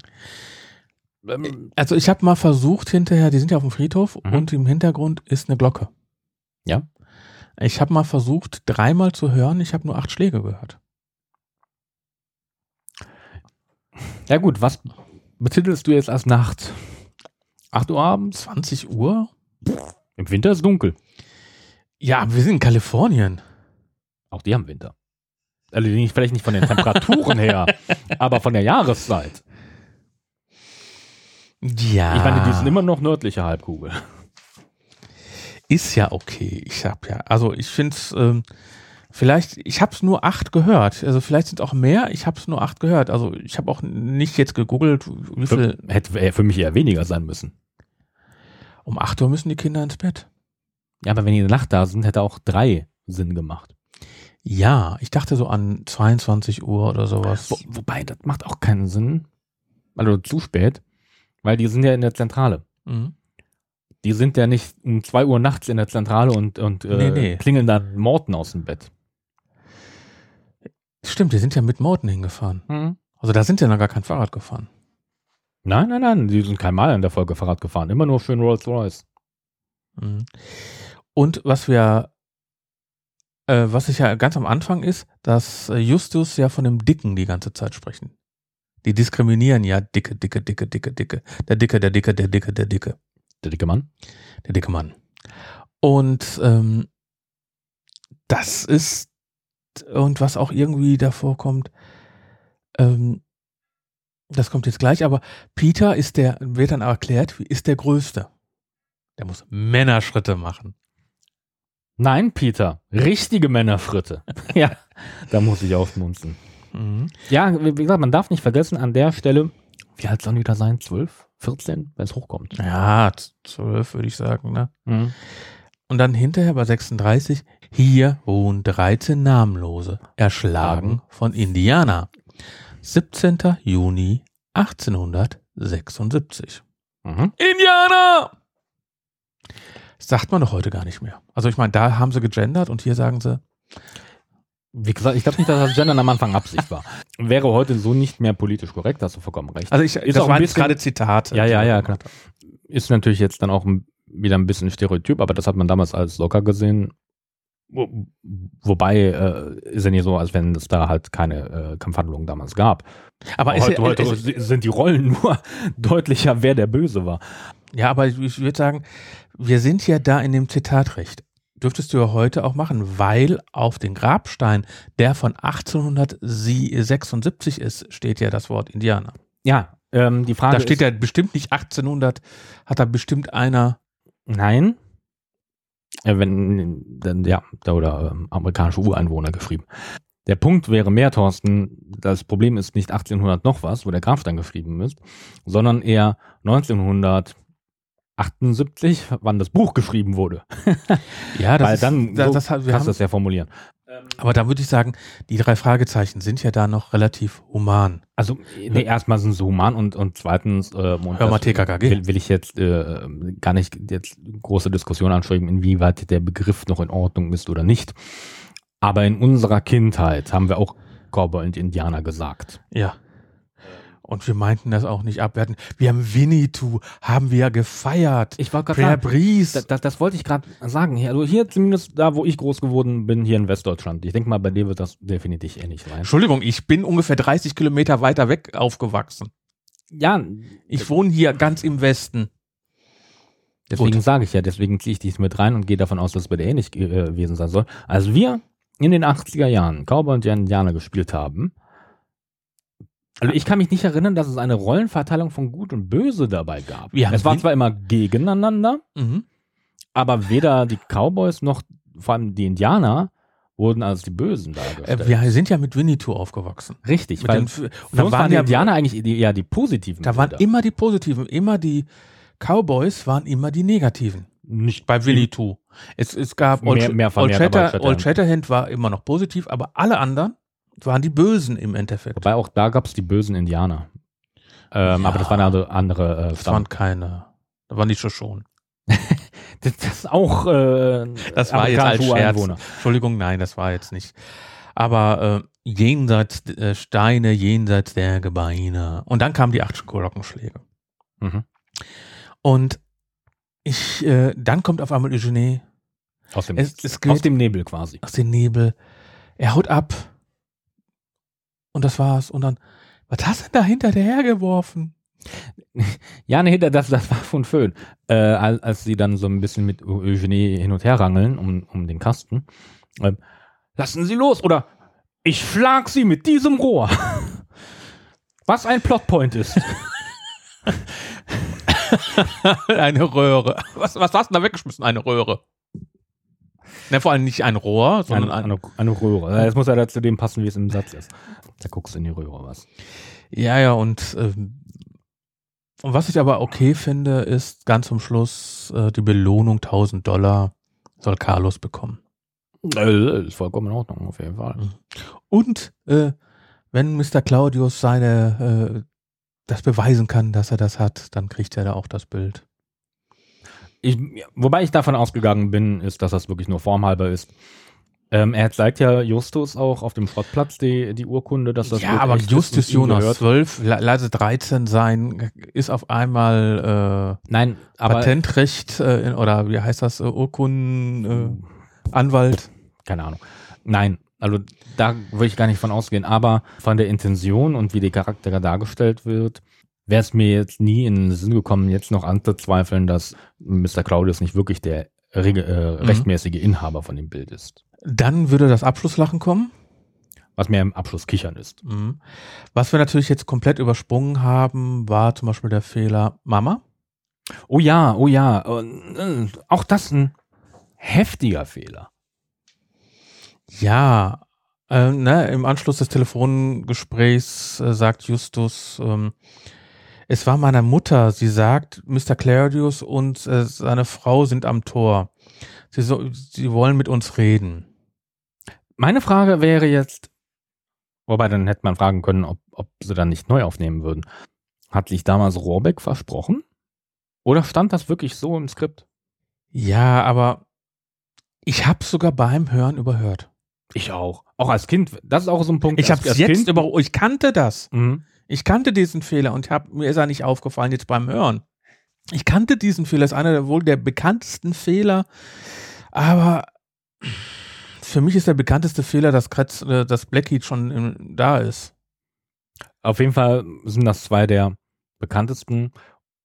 ähm, Also ich habe mal versucht hinterher, die sind ja auf dem Friedhof Mhm. und im Hintergrund ist eine Glocke. Ja. Ich habe mal versucht, dreimal zu hören, ich habe nur acht Schläge gehört. Ja gut, was betitelst du jetzt als Nacht? 8 Uhr abends? 20 Uhr? Im Winter ist dunkel. Ja, aber wir sind in Kalifornien. Auch die haben Winter. Also nicht, vielleicht nicht von den Temperaturen her, <laughs> aber von der Jahreszeit. Ja. Ich meine, die sind immer noch nördliche Halbkugel. Ist ja okay. Ich hab ja, also ich finde es, ähm, vielleicht, ich habe es nur acht gehört. Also vielleicht sind auch mehr, ich habe es nur acht gehört. Also ich habe auch nicht jetzt gegoogelt, wie viel. Hätte eher für mich eher weniger sein müssen. Um acht Uhr müssen die Kinder ins Bett. Ja, aber wenn die in der Nacht da sind, hätte auch drei Sinn gemacht. Ja, ich dachte so an 22 Uhr oder sowas. Wo, wobei, das macht auch keinen Sinn. Also zu spät. Weil die sind ja in der Zentrale. Mhm. Die sind ja nicht um zwei Uhr nachts in der Zentrale und, und äh, Nee, nee. klingeln dann Morten aus dem Bett. Stimmt, die sind ja mit Morten hingefahren. Also da sind ja noch gar kein Fahrrad gefahren. Nein, nein, nein, die sind kein Mal in der Folge Fahrrad gefahren. Immer nur schön Rolls Royce. Mhm. Und was wir, äh, was ich ja ganz am Anfang ist, dass äh, Justus ja von dem Dicken die ganze Zeit sprechen. Die diskriminieren ja dicke, dicke, dicke, dicke, dicke. Der Dicke, der Dicke, der Dicke, der Dicke. Der dicke Mann. Der dicke Mann. Und ähm, das ist, und was auch irgendwie davor kommt, ähm, das kommt jetzt gleich, aber Peter ist der, wird dann erklärt, ist der Größte. Der muss Männerschritte machen. Nein, Peter. Richtige Männerfritte. <laughs> ja, da muss ich aufmunzeln. Mhm. Ja, wie gesagt, man darf nicht vergessen, an der Stelle, wie alt sollen die da sein? 12? 14? Wenn es hochkommt. Ja, zwölf würde ich sagen, ne? Mhm. Und dann hinterher bei 36, hier wohnen 13 Namenlose, erschlagen von Indianer. 17. Juni 1876. Mhm. Indianer! Das sagt man doch heute gar nicht mehr. Also ich meine, da haben sie gegendert und hier sagen sie, Wie gesagt, ich glaube nicht, dass das Gendern am Anfang Absicht war. Wäre heute so nicht mehr politisch korrekt, hast du vollkommen recht. also ich, Ist das auch waren gerade Zitate. Ja, ja, ja, klar. Ist natürlich jetzt dann auch ein- wieder ein bisschen Stereotyp, aber das hat man damals als locker gesehen. Wo, wobei äh, ist ja nicht so, als wenn es da halt keine äh, Kampfhandlungen damals gab. Aber ist heute, heute ist, sind die Rollen <laughs> nur deutlicher, wer der Böse war. ja, aber ich, ich würde sagen, wir sind ja da in dem Zitatrecht. Dürftest du ja heute auch machen, weil auf den Grabstein, der von 1876 ist, steht ja das Wort Indianer. Ja, ähm, die Frage Da steht ist, ja bestimmt nicht 1800, hat da bestimmt einer. Nein. Äh, wenn, dann, ja, da oder ähm, amerikanische Ureinwohner geschrieben. Der Punkt wäre mehr, Thorsten, das Problem ist nicht 1800 noch was, wo der Graf dann geschrieben ist, sondern eher 1978, wann das Buch geschrieben wurde. Ja, das Weil ist, dann das, so das, hat- wir kannst du das ja formulieren. Aber da würde ich sagen, die drei Fragezeichen sind ja da noch relativ human. Also, nee, erstmal sind sie human und, und zweitens, äh, und Hör mal TKKG. Will, will ich jetzt äh, gar nicht jetzt große Diskussion anstreben, inwieweit der Begriff noch in Ordnung ist oder nicht. Aber in unserer Kindheit haben wir auch Cowboy und Indianer gesagt. Ja. Und wir meinten das auch nicht abwerten. Wir haben Winnetou, haben wir ja gefeiert. Ich war gerade das, das, das wollte ich gerade sagen. Also hier zumindest da, wo ich groß geworden bin, hier in Westdeutschland. Ich denke mal, bei dir wird das definitiv ähnlich sein. Entschuldigung, ich bin ungefähr 30 Kilometer weiter weg aufgewachsen. Ja, Ich wohne hier ganz im Westen. deswegen sage ich ja, deswegen ziehe ich dies mit rein und gehe davon aus, dass es bei dir ähnlich äh, gewesen sein soll. Als wir in den 80er Jahren Cowboy und Indianer gespielt haben, also ich kann mich nicht erinnern, dass es eine Rollenverteilung von Gut und Böse dabei gab. Haben es war zwar immer gegeneinander, Mhm. aber weder die Cowboys noch vor allem die Indianer wurden als die Bösen dargestellt. Äh, wir sind ja mit Winnetou aufgewachsen. Richtig, Mit weil den, und uns da waren die ja, Indianer eigentlich die, eher die positiven. da waren Bilder. immer die Positiven, immer die Cowboys waren immer die Negativen. nicht Bei Winnetou. Es, es gab Mehr- Old, mehr Old, Shatterhand. Old Shatterhand war immer noch positiv, aber alle anderen waren die Bösen im Endeffekt. Wobei auch da gab es die bösen Indianer. Ähm, Ja. Aber das waren andere, andere äh, Das waren keine. Da waren die schon schon. <laughs> Das, das ist auch äh, Das war jetzt als Scherz. Entschuldigung, nein, das war jetzt nicht. Aber äh, jenseits äh, Steine, jenseits der Gebeine. Und dann kamen die acht Glockenschläge. Mhm. Und ich, äh, dann kommt auf einmal Eugenie Aus dem, Es- es aus geht- dem Nebel quasi. aus dem Nebel. Er haut ab. Und das war's. Und dann, was hast du denn da hinter der hergeworfen? <laughs> Ja, nee, das, das war von Föhn. Äh, als, als sie dann so ein bisschen mit Eugenie hin und her rangeln um, um den Kasten. Ähm, lassen Sie los oder ich schlag Sie mit diesem Rohr. <laughs> Was ein Plotpoint ist. <laughs> eine Röhre. Was, was hast du denn da weggeschmissen? Eine Röhre. Ne, vor allem nicht ein Rohr, sondern Eine, ein, eine, eine Röhre. Jetzt muss ja da zu dem passen, wie es im Satz ist. Da guckst du in die Röhre was. Ja, ja, und, ähm, und was ich aber okay finde, ist ganz zum Schluss äh, die Belohnung 1000 Dollar soll Carlos bekommen. Äh, ist vollkommen in Ordnung, auf jeden Fall. Und äh, wenn Mr. Claudius seine äh, das beweisen kann, dass er das hat, dann kriegt er da auch das Bild. Ich, wobei ich davon ausgegangen bin, ist, dass das wirklich nur formhalber ist. Ähm, er zeigt ja Justus auch auf dem Schrottplatz die, die Urkunde, dass das ja, aber Justus Jonas gehört. 12, la- lasse 13 sein, ist auf einmal Nein, äh, aber Patentrecht äh, oder wie heißt das, äh, Urkunden, äh, Anwalt. keine Ahnung. Nein, also da würde ich gar nicht von ausgehen. Aber von der Intention und wie die Charaktere dargestellt wird, wäre es mir jetzt nie in den Sinn gekommen, jetzt noch anzuzweifeln, dass Mr. Claudius nicht wirklich der äh, Mhm. rechtmäßige Inhaber von dem Bild ist. Dann würde das Abschlusslachen kommen. Was mir im Abschluss kichern ist. Mhm. Was wir natürlich jetzt komplett übersprungen haben, war zum Beispiel der Fehler Mama. Oh ja, oh ja. Äh, auch das ein heftiger Fehler. Ja, äh, ne, im Anschluss des Telefongesprächs äh, sagt Justus, ähm, es war meine Mutter. Sie sagt, Mr. Claudius und äh, seine Frau sind am Tor. Sie, so, sie wollen mit uns reden. Meine Frage wäre jetzt, wobei dann hätte man fragen können, ob, ob sie dann nicht neu aufnehmen würden. Hat sich damals Rohrbeck versprochen? Oder stand das wirklich so im Skript? Ja, aber ich habe sogar beim Hören überhört. Ich auch. Auch als Kind. Das ist auch so ein Punkt. Ich habe als jetzt Kind- über, ich kannte das. Mhm. Ich kannte diesen Fehler und hab, mir ist er nicht aufgefallen jetzt beim Hören. Ich kannte diesen Fehler, ist einer der wohl der bekanntesten Fehler, aber für mich ist der bekannteste Fehler, dass, Kretz, äh, dass Blackheat schon im, da ist. Auf jeden Fall sind das zwei der bekanntesten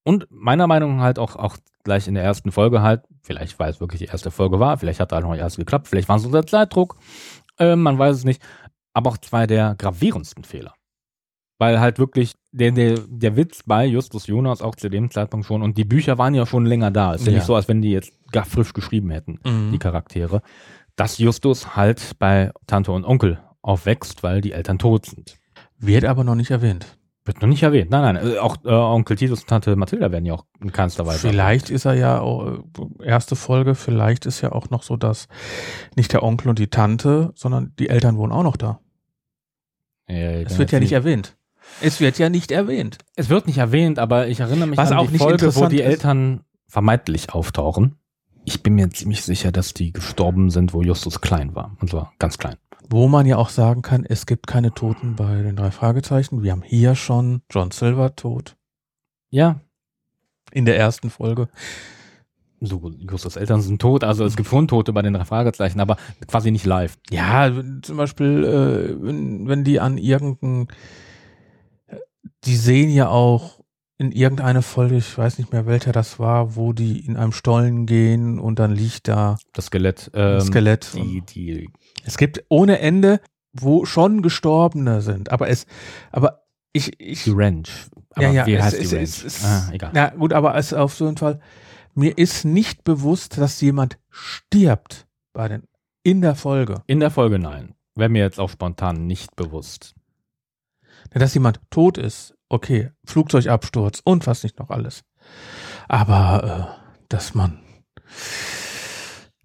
und meiner Meinung nach halt auch, auch gleich in der ersten Folge halt, vielleicht weil es wirklich die erste Folge war, vielleicht hat da noch nicht alles geklappt, vielleicht war es unter Zeitdruck, äh, man weiß es nicht, aber auch zwei der gravierendsten Fehler. Weil halt wirklich der, der, der Witz bei Justus Jonas auch zu dem Zeitpunkt schon und die Bücher waren ja schon länger da. Es ist ja, Ja. nicht so, als wenn die jetzt gar frisch geschrieben hätten, Mhm. die Charaktere, dass Justus halt bei Tante und Onkel aufwächst, weil die Eltern tot sind. Wird aber noch nicht erwähnt. Wird noch nicht erwähnt. Nein, nein. äh, Auch äh, Onkel Titus und Tante Mathilda werden ja auch in keinster Weise. Vielleicht ist er ja auch, äh, erste Folge, vielleicht ist ja auch noch so, dass nicht der Onkel und die Tante, sondern die Eltern wohnen auch noch da. Äh, Es wird ja nicht erwähnt. Es wird ja nicht erwähnt. Es wird nicht erwähnt, aber ich erinnere mich Was an auch die nicht Folge, wo die ist. Eltern vermeintlich auftauchen. Ich bin mir ziemlich sicher, dass die gestorben sind, wo Justus klein war. Und zwar ganz klein. Wo man ja auch sagen kann, es gibt keine Toten bei den drei Fragezeichen. Wir haben hier schon John Silver tot. Ja, In der ersten Folge. so Justus Eltern sind tot, also es gibt schon Tote bei den drei Fragezeichen, aber quasi nicht live. Ja, zum Beispiel, äh, wenn, wenn die an irgendein, die sehen ja auch in irgendeine Folge, ich weiß nicht mehr welcher das war, wo die in einem Stollen gehen und dann liegt da Das Skelett. Ähm, Skelett. Die, die, Es gibt ohne Ende, wo schon Gestorbene sind, aber es, aber ich, ich, die Ranch. Aber ja, ja, wie es, heißt es, die Ranch? es, ah, egal. Na gut, aber es auf jeden Fall, mir ist nicht bewusst, dass jemand stirbt bei den, in der Folge. In der Folge nein. Wäre mir jetzt auch spontan nicht bewusst. Dass jemand tot ist, okay, Flugzeugabsturz und was nicht noch alles. Aber äh, dass man.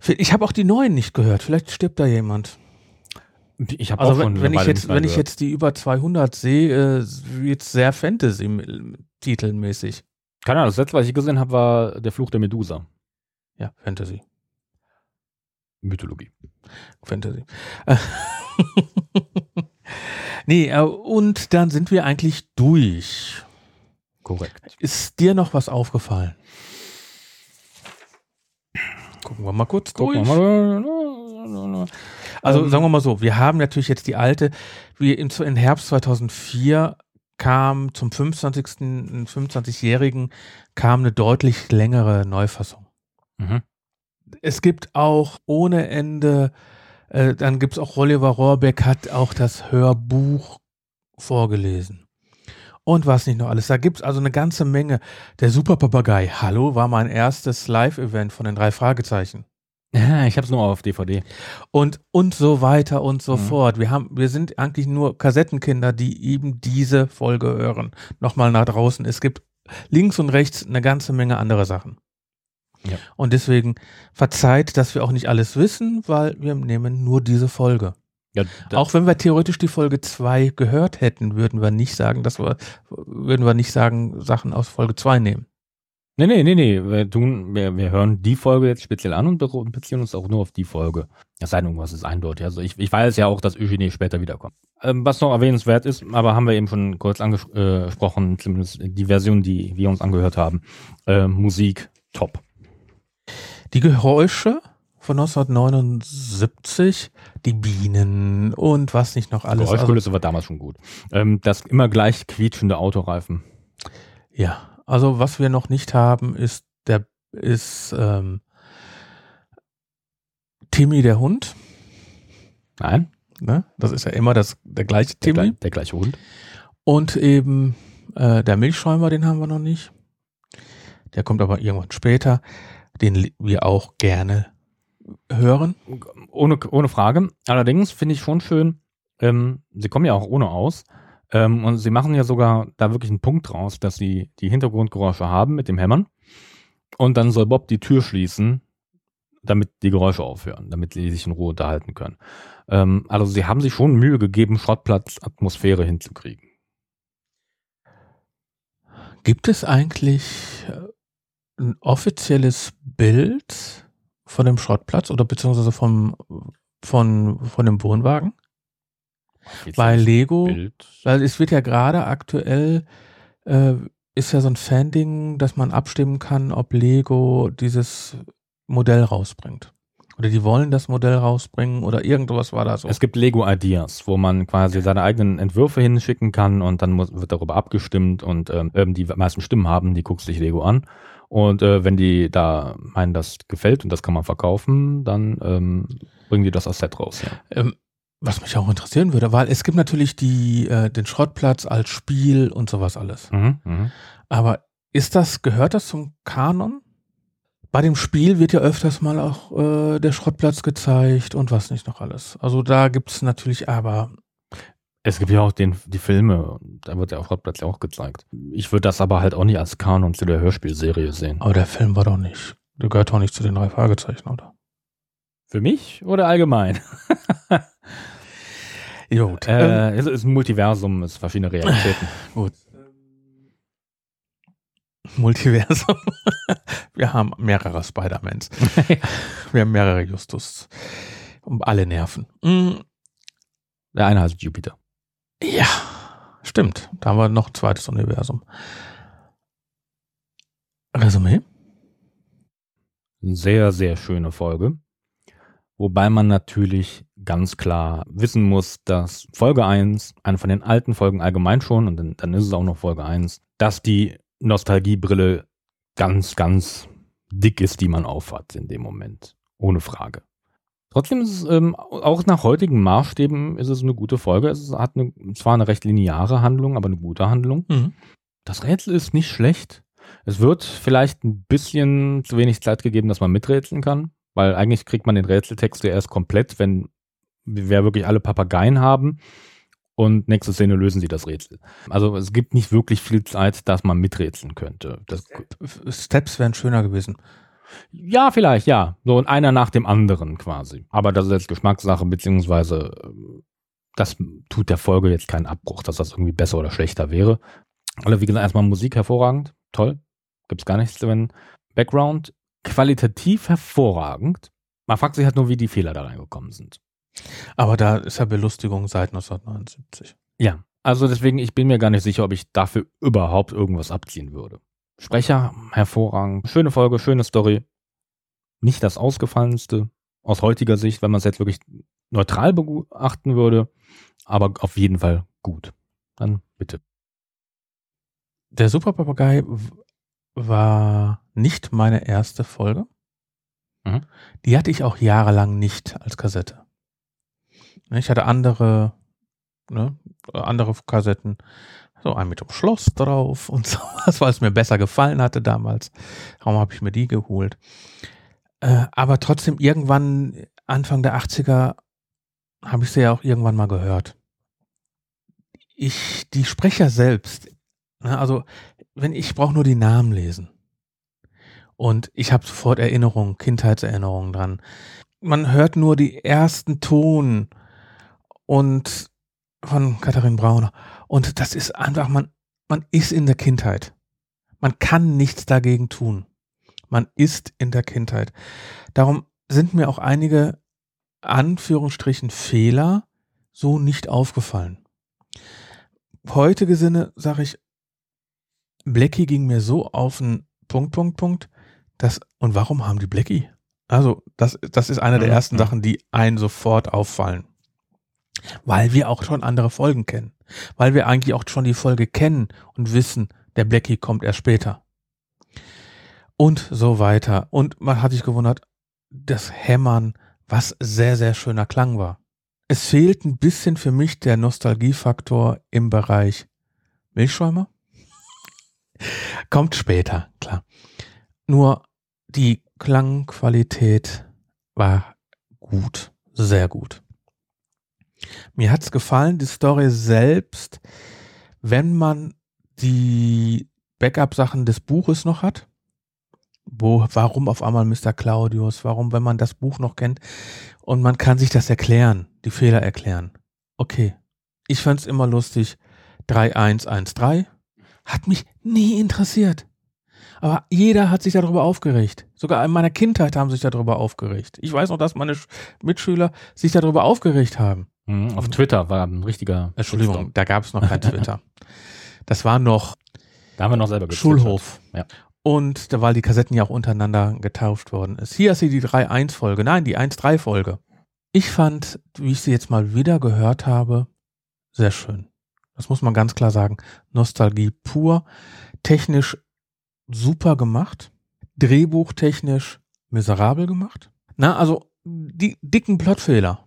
Ich habe auch die neuen nicht gehört. Vielleicht stirbt da jemand. Ich habe Also auch schon wenn, wenn eine ich jetzt, wenn ich jetzt die über 200 sehe, äh, wird sehr Fantasy-titelmäßig. Keine Ahnung, das letzte, was ich gesehen habe, war der Fluch der Medusa. Ja, Fantasy, Mythologie. Fantasy. <laughs> Nee, äh, und dann sind wir eigentlich durch. Korrekt. Ist dir noch was aufgefallen? Gucken wir mal kurz durch. Gucken mal. Also Ähm, sagen wir mal so, wir haben natürlich jetzt die alte, wie im, im Herbst 2004 kam zum 25. 25-Jährigen kam eine deutlich längere Neufassung. Mhm. Es gibt auch ohne Ende, äh, dann gibt es auch Oliver Rohrbeck hat auch das Hörbuch vorgelesen. Und was nicht noch alles. Da gibt es also eine ganze Menge. Der Superpapagei, hallo, war mein erstes Live-Event von den drei Fragezeichen. Ja, ich habe es nur auf DVD. und und so weiter und so Mhm. fort. Wir haben, wir sind eigentlich nur Kassettenkinder, die eben diese Folge hören. Nochmal nach draußen. Es gibt links und rechts eine ganze Menge andere Sachen. Ja. Und deswegen verzeiht, dass wir auch nicht alles wissen, weil wir nehmen nur diese Folge. Ja, Auch wenn wir theoretisch die Folge 2 gehört hätten, würden wir nicht sagen, dass wir, würden wir nicht sagen, Sachen aus Folge 2 nehmen. Nee, nee, nee, nee. Wir, tun, wir, wir hören die Folge jetzt speziell an und be- beziehen uns auch nur auf die Folge. Es sei denn, irgendwas ist eindeutig. Also ich, ich weiß ja auch, dass Eugenie später wiederkommt. Ähm, was noch erwähnenswert ist, aber haben wir eben schon kurz angesprochen, zumindest die Version, die wir uns angehört haben. Äh, Musik, top. Die Geräusche von 1979, die Bienen und was nicht noch alles. Also, Geräuschkulisse war damals schon gut. Ähm, das immer gleich quietschende Autoreifen. ja, also was wir noch nicht haben, ist der ist ähm, Timmy der Hund. Nein, Ne? Das ist ja immer das, der gleiche der, Timmy. gle- der gleiche Hund. Und eben äh, der Milchschäumer, den haben wir noch nicht. Der kommt aber irgendwann später, den wir auch gerne hören. Ohne, ohne Frage. Allerdings finde ich schon schön, ähm, sie kommen ja auch ohne aus. Ähm, und sie machen ja sogar da wirklich einen Punkt draus, dass sie die Hintergrundgeräusche haben mit dem Hämmern. Und dann soll Bob die Tür schließen, damit die Geräusche aufhören, damit sie sich in Ruhe unterhalten können. Ähm, also sie haben sich schon Mühe gegeben, Schrottplatz-Atmosphäre hinzukriegen. Gibt es eigentlich äh, ein offizielles Bild von dem Schrottplatz oder beziehungsweise vom, von, von dem Wohnwagen? Weil Lego, weil es wird ja gerade aktuell, äh, ist ja so ein Fan-Ding, dass man abstimmen kann, ob Lego dieses Modell rausbringt. Oder die wollen das Modell rausbringen oder irgendwas war da so. Es gibt Lego Ideas, wo man quasi seine eigenen Entwürfe hinschicken kann und dann muss, wird darüber abgestimmt und ähm, die meisten Stimmen haben, die guckt sich Lego an. Und äh, wenn die da meinen, das gefällt und das kann man verkaufen, dann ähm, bringen die das als Set raus. Ja. Ähm, was mich auch interessieren würde, weil es gibt natürlich die, äh, den Schrottplatz als Spiel und sowas alles. Mhm, mhm. Aber ist das, gehört das zum Kanon? Bei dem Spiel wird ja öfters mal auch äh, der Schrottplatz gezeigt und was nicht noch alles. Also da gibt es natürlich aber. Es gibt ja auch den, die Filme, da wird der Schrottplatz ja auch gezeigt. Ich würde das aber halt auch nicht als Kanon zu der Hörspielserie sehen. Aber der Film war doch nicht. Der gehört doch nicht zu den drei Fragezeichen, oder? Für mich oder allgemein? <laughs> Gut. Äh, es ist ein Multiversum, es ist verschiedene Realitäten. <laughs> Gut. Multiversum. <laughs> Wir haben mehrere Spider-Mans. Wir haben mehrere Justus. Um alle Nerven. Mm, Der eine heißt Jupiter. Ja, stimmt. Da haben wir noch ein zweites Universum. Resümee? Sehr, sehr schöne Folge. Wobei man natürlich ganz klar wissen muss, dass Folge 1, eine von den alten Folgen allgemein schon, und dann, dann ist es auch noch Folge 1, dass die Nostalgiebrille ganz, ganz dick ist, die man aufhat in dem Moment. Ohne Frage. Trotzdem ist es, ähm, auch nach heutigen Maßstäben ist es eine gute Folge. Es hat eine, zwar eine recht lineare Handlung, aber eine gute Handlung. Mhm. Das Rätsel ist nicht schlecht. Es wird vielleicht ein bisschen zu wenig Zeit gegeben, dass man miträtseln kann, weil eigentlich kriegt man den Rätseltext ja erst komplett, wenn wir wirklich alle Papageien haben und nächste Szene lösen sie das Rätsel. Also es gibt nicht wirklich viel Zeit, dass man miträtseln könnte. Das, Steps wären schöner gewesen. Ja, vielleicht, ja. So und einer nach dem anderen quasi. Aber das ist jetzt Geschmackssache, beziehungsweise ähm, das tut der Folge jetzt keinen Abbruch, dass das irgendwie besser oder schlechter wäre. Also wie gesagt, erstmal Musik hervorragend, toll. Gibt's gar nichts drin. Background qualitativ hervorragend. Man fragt sich halt nur, wie die Fehler da reingekommen sind. Aber da ist ja Belustigung seit 1979. Ja, also deswegen, ich bin mir gar nicht sicher, ob ich dafür überhaupt irgendwas abziehen würde. Sprecher, hervorragend. Schöne Folge, schöne Story. Nicht das Ausgefallenste aus heutiger Sicht, wenn man es jetzt wirklich neutral beachten würde, aber auf jeden Fall gut. Dann bitte. Der Superpapagei w- war nicht meine erste Folge. Mhm. Die hatte ich auch jahrelang nicht als Kassette. Ich hatte andere, ne, andere Kassetten, so ein mit dem Schloss drauf und <laughs> sowas, weil es mir besser gefallen hatte damals. Darum habe ich mir die geholt. Äh, aber trotzdem irgendwann, Anfang der 80er, habe ich sie ja auch irgendwann mal gehört. Ich, die Sprecher selbst, ne, also wenn ich brauche nur die Namen lesen. Und ich habe sofort Erinnerungen, Kindheitserinnerungen dran. Man hört nur die ersten Ton und von Katharin Brauner. Und das ist einfach, man, man ist in der Kindheit. Man kann nichts dagegen tun. Man ist in der Kindheit. Darum sind mir auch einige Anführungsstrichen Fehler so nicht aufgefallen. Heutige Sinne sage ich, Blackie ging mir so auf den Punkt, Punkt, Punkt, dass, und warum haben die Blackie? Also, das, das ist eine der Mhm, ersten mhm. Sachen, die einen sofort auffallen. Weil wir auch schon andere Folgen kennen. Weil wir eigentlich auch schon die Folge kennen und wissen, der Blackie kommt erst später. Und so weiter. Und man hat sich gewundert, das Hämmern, was sehr, sehr schöner Klang war. Es fehlt ein bisschen für mich der Nostalgiefaktor im Bereich Milchschäumer. <laughs> Kommt später, klar. Nur die Klangqualität war gut, sehr gut. Mir hat's gefallen, die Story selbst, wenn man die Backup-Sachen des Buches noch hat. Wo, warum auf einmal Mr. Claudius? Warum, wenn man das Buch noch kennt und man kann sich das erklären, die Fehler erklären. Okay. Ich fand's immer lustig. 3113 hat mich nie interessiert. Aber jeder hat sich darüber aufgeregt. Sogar in meiner Kindheit haben sich darüber aufgeregt. Ich weiß noch, dass meine Sch- Mitschüler sich darüber aufgeregt haben. Mhm, Auf Twitter war ein richtiger Entschuldigung, Shitstorm. da gab es noch kein Twitter. Das war noch Da haben wir noch selber. Schulhof. Ja. Und da, weil die Kassetten ja auch untereinander getauft worden ist. Hier ist sie die 3.1-Folge. Nein, die 1.3-Folge. Ich fand, wie ich sie jetzt mal wieder gehört habe, sehr schön. Das muss man ganz klar sagen. Nostalgie pur. Technisch super gemacht. Drehbuchtechnisch miserabel gemacht. Na, also die dicken Plotfehler.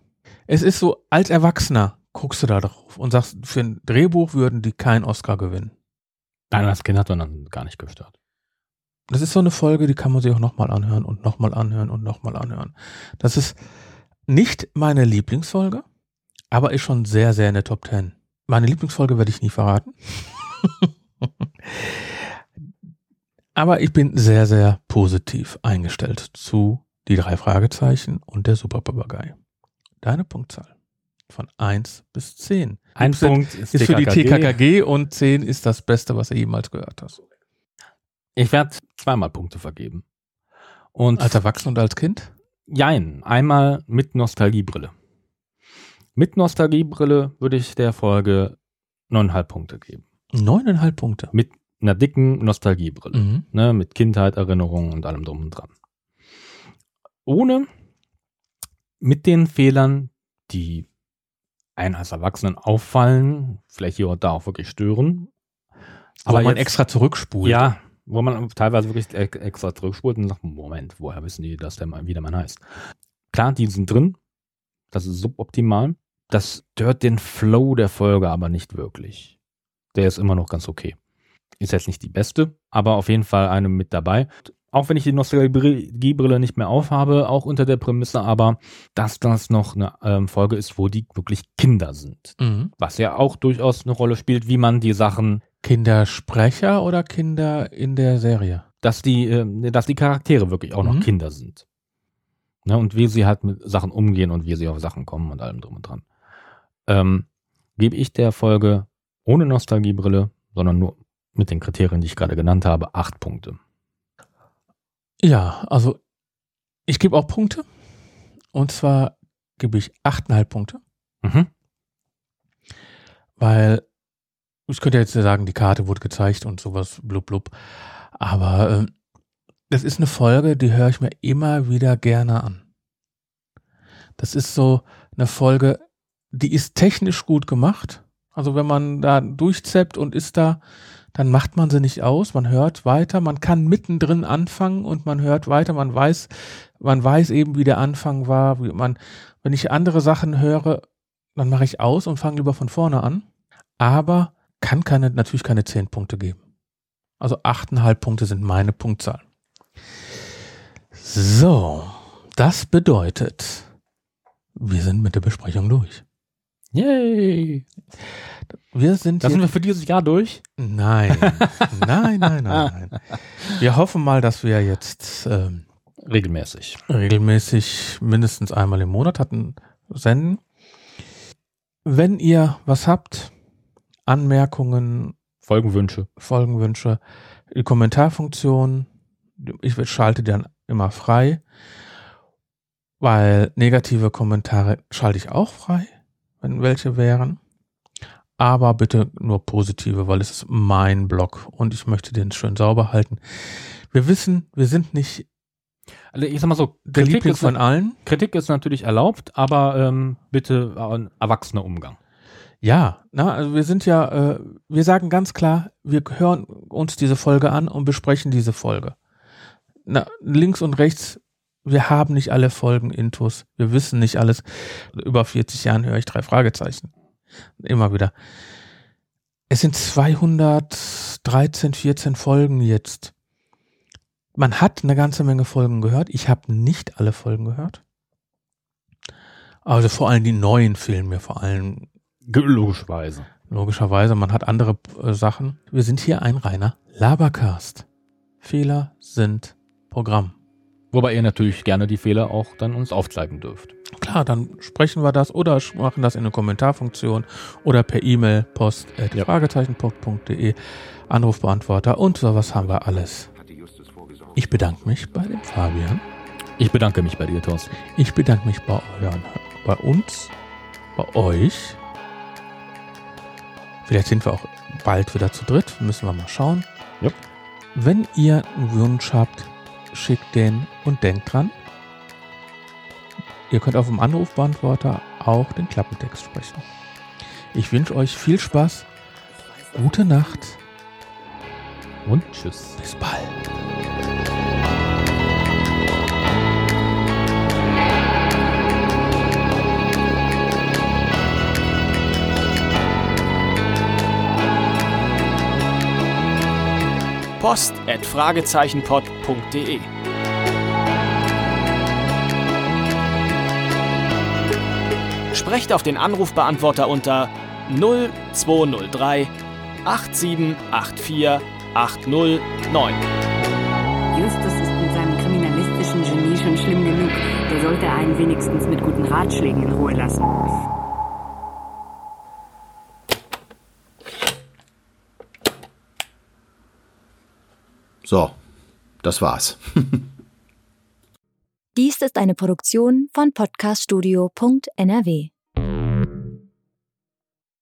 Es ist so, als Erwachsener guckst du da drauf und sagst, für ein Drehbuch würden die keinen Oscar gewinnen. Nein, das Kind hat man dann gar nicht gestört. Das ist so eine Folge, die kann man sich auch nochmal anhören und nochmal anhören und nochmal anhören. Das ist nicht meine Lieblingsfolge, aber ist schon sehr, sehr in der Top 10. Meine Lieblingsfolge werde ich nie verraten. <laughs> aber ich bin sehr, sehr positiv eingestellt zu die drei Fragezeichen und der Superpapagei. Deine Punktzahl von 1 bis 10. Ein Liebste Punkt ist, ist für die TKKG. Und 10 ist das Beste, was du jemals gehört hast. Ich werde zweimal Punkte vergeben. Und Als Erwachsener und als Kind? jein, einmal mit Nostalgiebrille. Mit Nostalgiebrille würde ich der Folge 9,5 Punkte geben. Neuneinhalb Punkte. Mit einer dicken Nostalgiebrille. Mhm. Ne, mit Kindheit, Erinnerungen und allem drum und dran. Ohne mit den Fehlern, die einen als Erwachsenen auffallen, vielleicht hier und da auch wirklich stören. Aber man jetzt- extra zurückspult. Ja, wo man teilweise wirklich extra zurückspult und sagt, Moment, woher wissen die, dass der mal wieder Mann heißt? Klar, die sind drin. Das ist suboptimal. Das stört den Flow der Folge aber nicht wirklich. Der ist immer noch ganz okay. Ist jetzt nicht die beste, aber auf jeden Fall eine mit dabei. Auch wenn ich die Nostalgiebrille nicht mehr aufhabe, auch unter der Prämisse aber, dass das noch eine ähm, Folge ist, wo die wirklich Kinder sind. Mhm. Was ja auch durchaus eine Rolle spielt, wie man die Sachen Kindersprecher oder Kinder in der Serie? dass die, äh, dass die Charaktere wirklich auch noch Mhm. Kinder sind. Ne, und wie sie halt mit Sachen umgehen und wie sie auf Sachen kommen und allem drum und dran. Ähm, gebe ich der Folge ohne Nostalgiebrille, sondern nur mit den Kriterien, die ich gerade genannt habe, acht Punkte. Ja, also ich gebe auch Punkte. Und zwar gebe ich 8,5 Punkte, Mhm. weil ich könnte jetzt sagen, die Karte wurde gezeigt und sowas, blub, blub. Aber ähm, das ist eine Folge, die höre ich mir immer wieder gerne an. Das ist so eine Folge, die ist technisch gut gemacht. Also wenn man da durchzappt und ist da, dann macht man sie nicht aus, man hört weiter, man kann mittendrin anfangen und man hört weiter, man weiß, man weiß eben, wie der Anfang war, wie man, wenn ich andere Sachen höre, dann mache ich aus und fange lieber von vorne an, aber kann keine, natürlich keine zehn Punkte geben. Also achteinhalb Punkte sind meine Punktzahl. So, das bedeutet, wir sind mit der Besprechung durch. Yay! Wir sind Da sind wir für dieses Jahr durch. nein, nein, nein, nein, nein. Wir hoffen mal, dass wir jetzt ähm, Regelmäßig. regelmäßig mindestens einmal im Monat hatten senden. Wenn ihr was habt, Anmerkungen, Folgenwünsche. Folgenwünsche, die Kommentarfunktion, ich schalte die dann immer frei, weil negative Kommentare schalte ich auch frei, wenn welche wären. Aber bitte nur positive, weil es ist mein Blog und ich möchte den schön sauber halten. Wir wissen, wir sind nicht Also ich sag mal so, der Kritik Liebling ist, von allen. Kritik ist natürlich erlaubt, aber ähm, bitte ein erwachsener Umgang. Ja, na, also wir sind ja, äh, wir sagen ganz klar, wir hören uns diese Folge an und besprechen diese Folge. Na, links und rechts, wir haben nicht alle Folgen Intus, wir wissen nicht alles. Über 40 Jahren höre ich drei Fragezeichen. Immer wieder. Es sind 213, 14 Folgen jetzt. Man hat eine ganze Menge Folgen gehört. Ich habe nicht alle Folgen gehört. Also vor allem die neuen fehlen mir vor allem Logischerweise. Logischerweise, man hat andere äh, Sachen. Wir sind hier ein reiner Labercast. Fehler sind Programm. Wobei ihr natürlich gerne die Fehler auch dann uns aufzeigen dürft. Klar, dann sprechen wir das oder machen das in eine Kommentarfunktion oder per E-Mail, post, at Ja. fragezeichenpop.de, Anrufbeantworter und sowas haben wir alles. Ich bedanke mich bei dem Fabian. Ich bedanke mich bei dir, Thorsten. Ich bedanke mich bei euren, bei uns, bei euch. Vielleicht sind wir auch bald wieder zu dritt, müssen wir mal schauen. Jupp. Wenn ihr einen Wunsch habt, schickt den und denkt dran. Ihr könnt auf dem Anrufbeantworter auch den Klappentext sprechen. Ich wünsche euch viel Spaß, gute Nacht, Und tschüss. bis bald. Post at fragezeichenpod.de. Sprecht auf den Anrufbeantworter unter 0203 8784 809. Justus ist mit seinem kriminalistischen Genie schon schlimm genug. Der sollte einen wenigstens mit guten Ratschlägen in Ruhe lassen. So, das war's. <laughs> Dies ist eine Produktion von podcaststudio.nrw.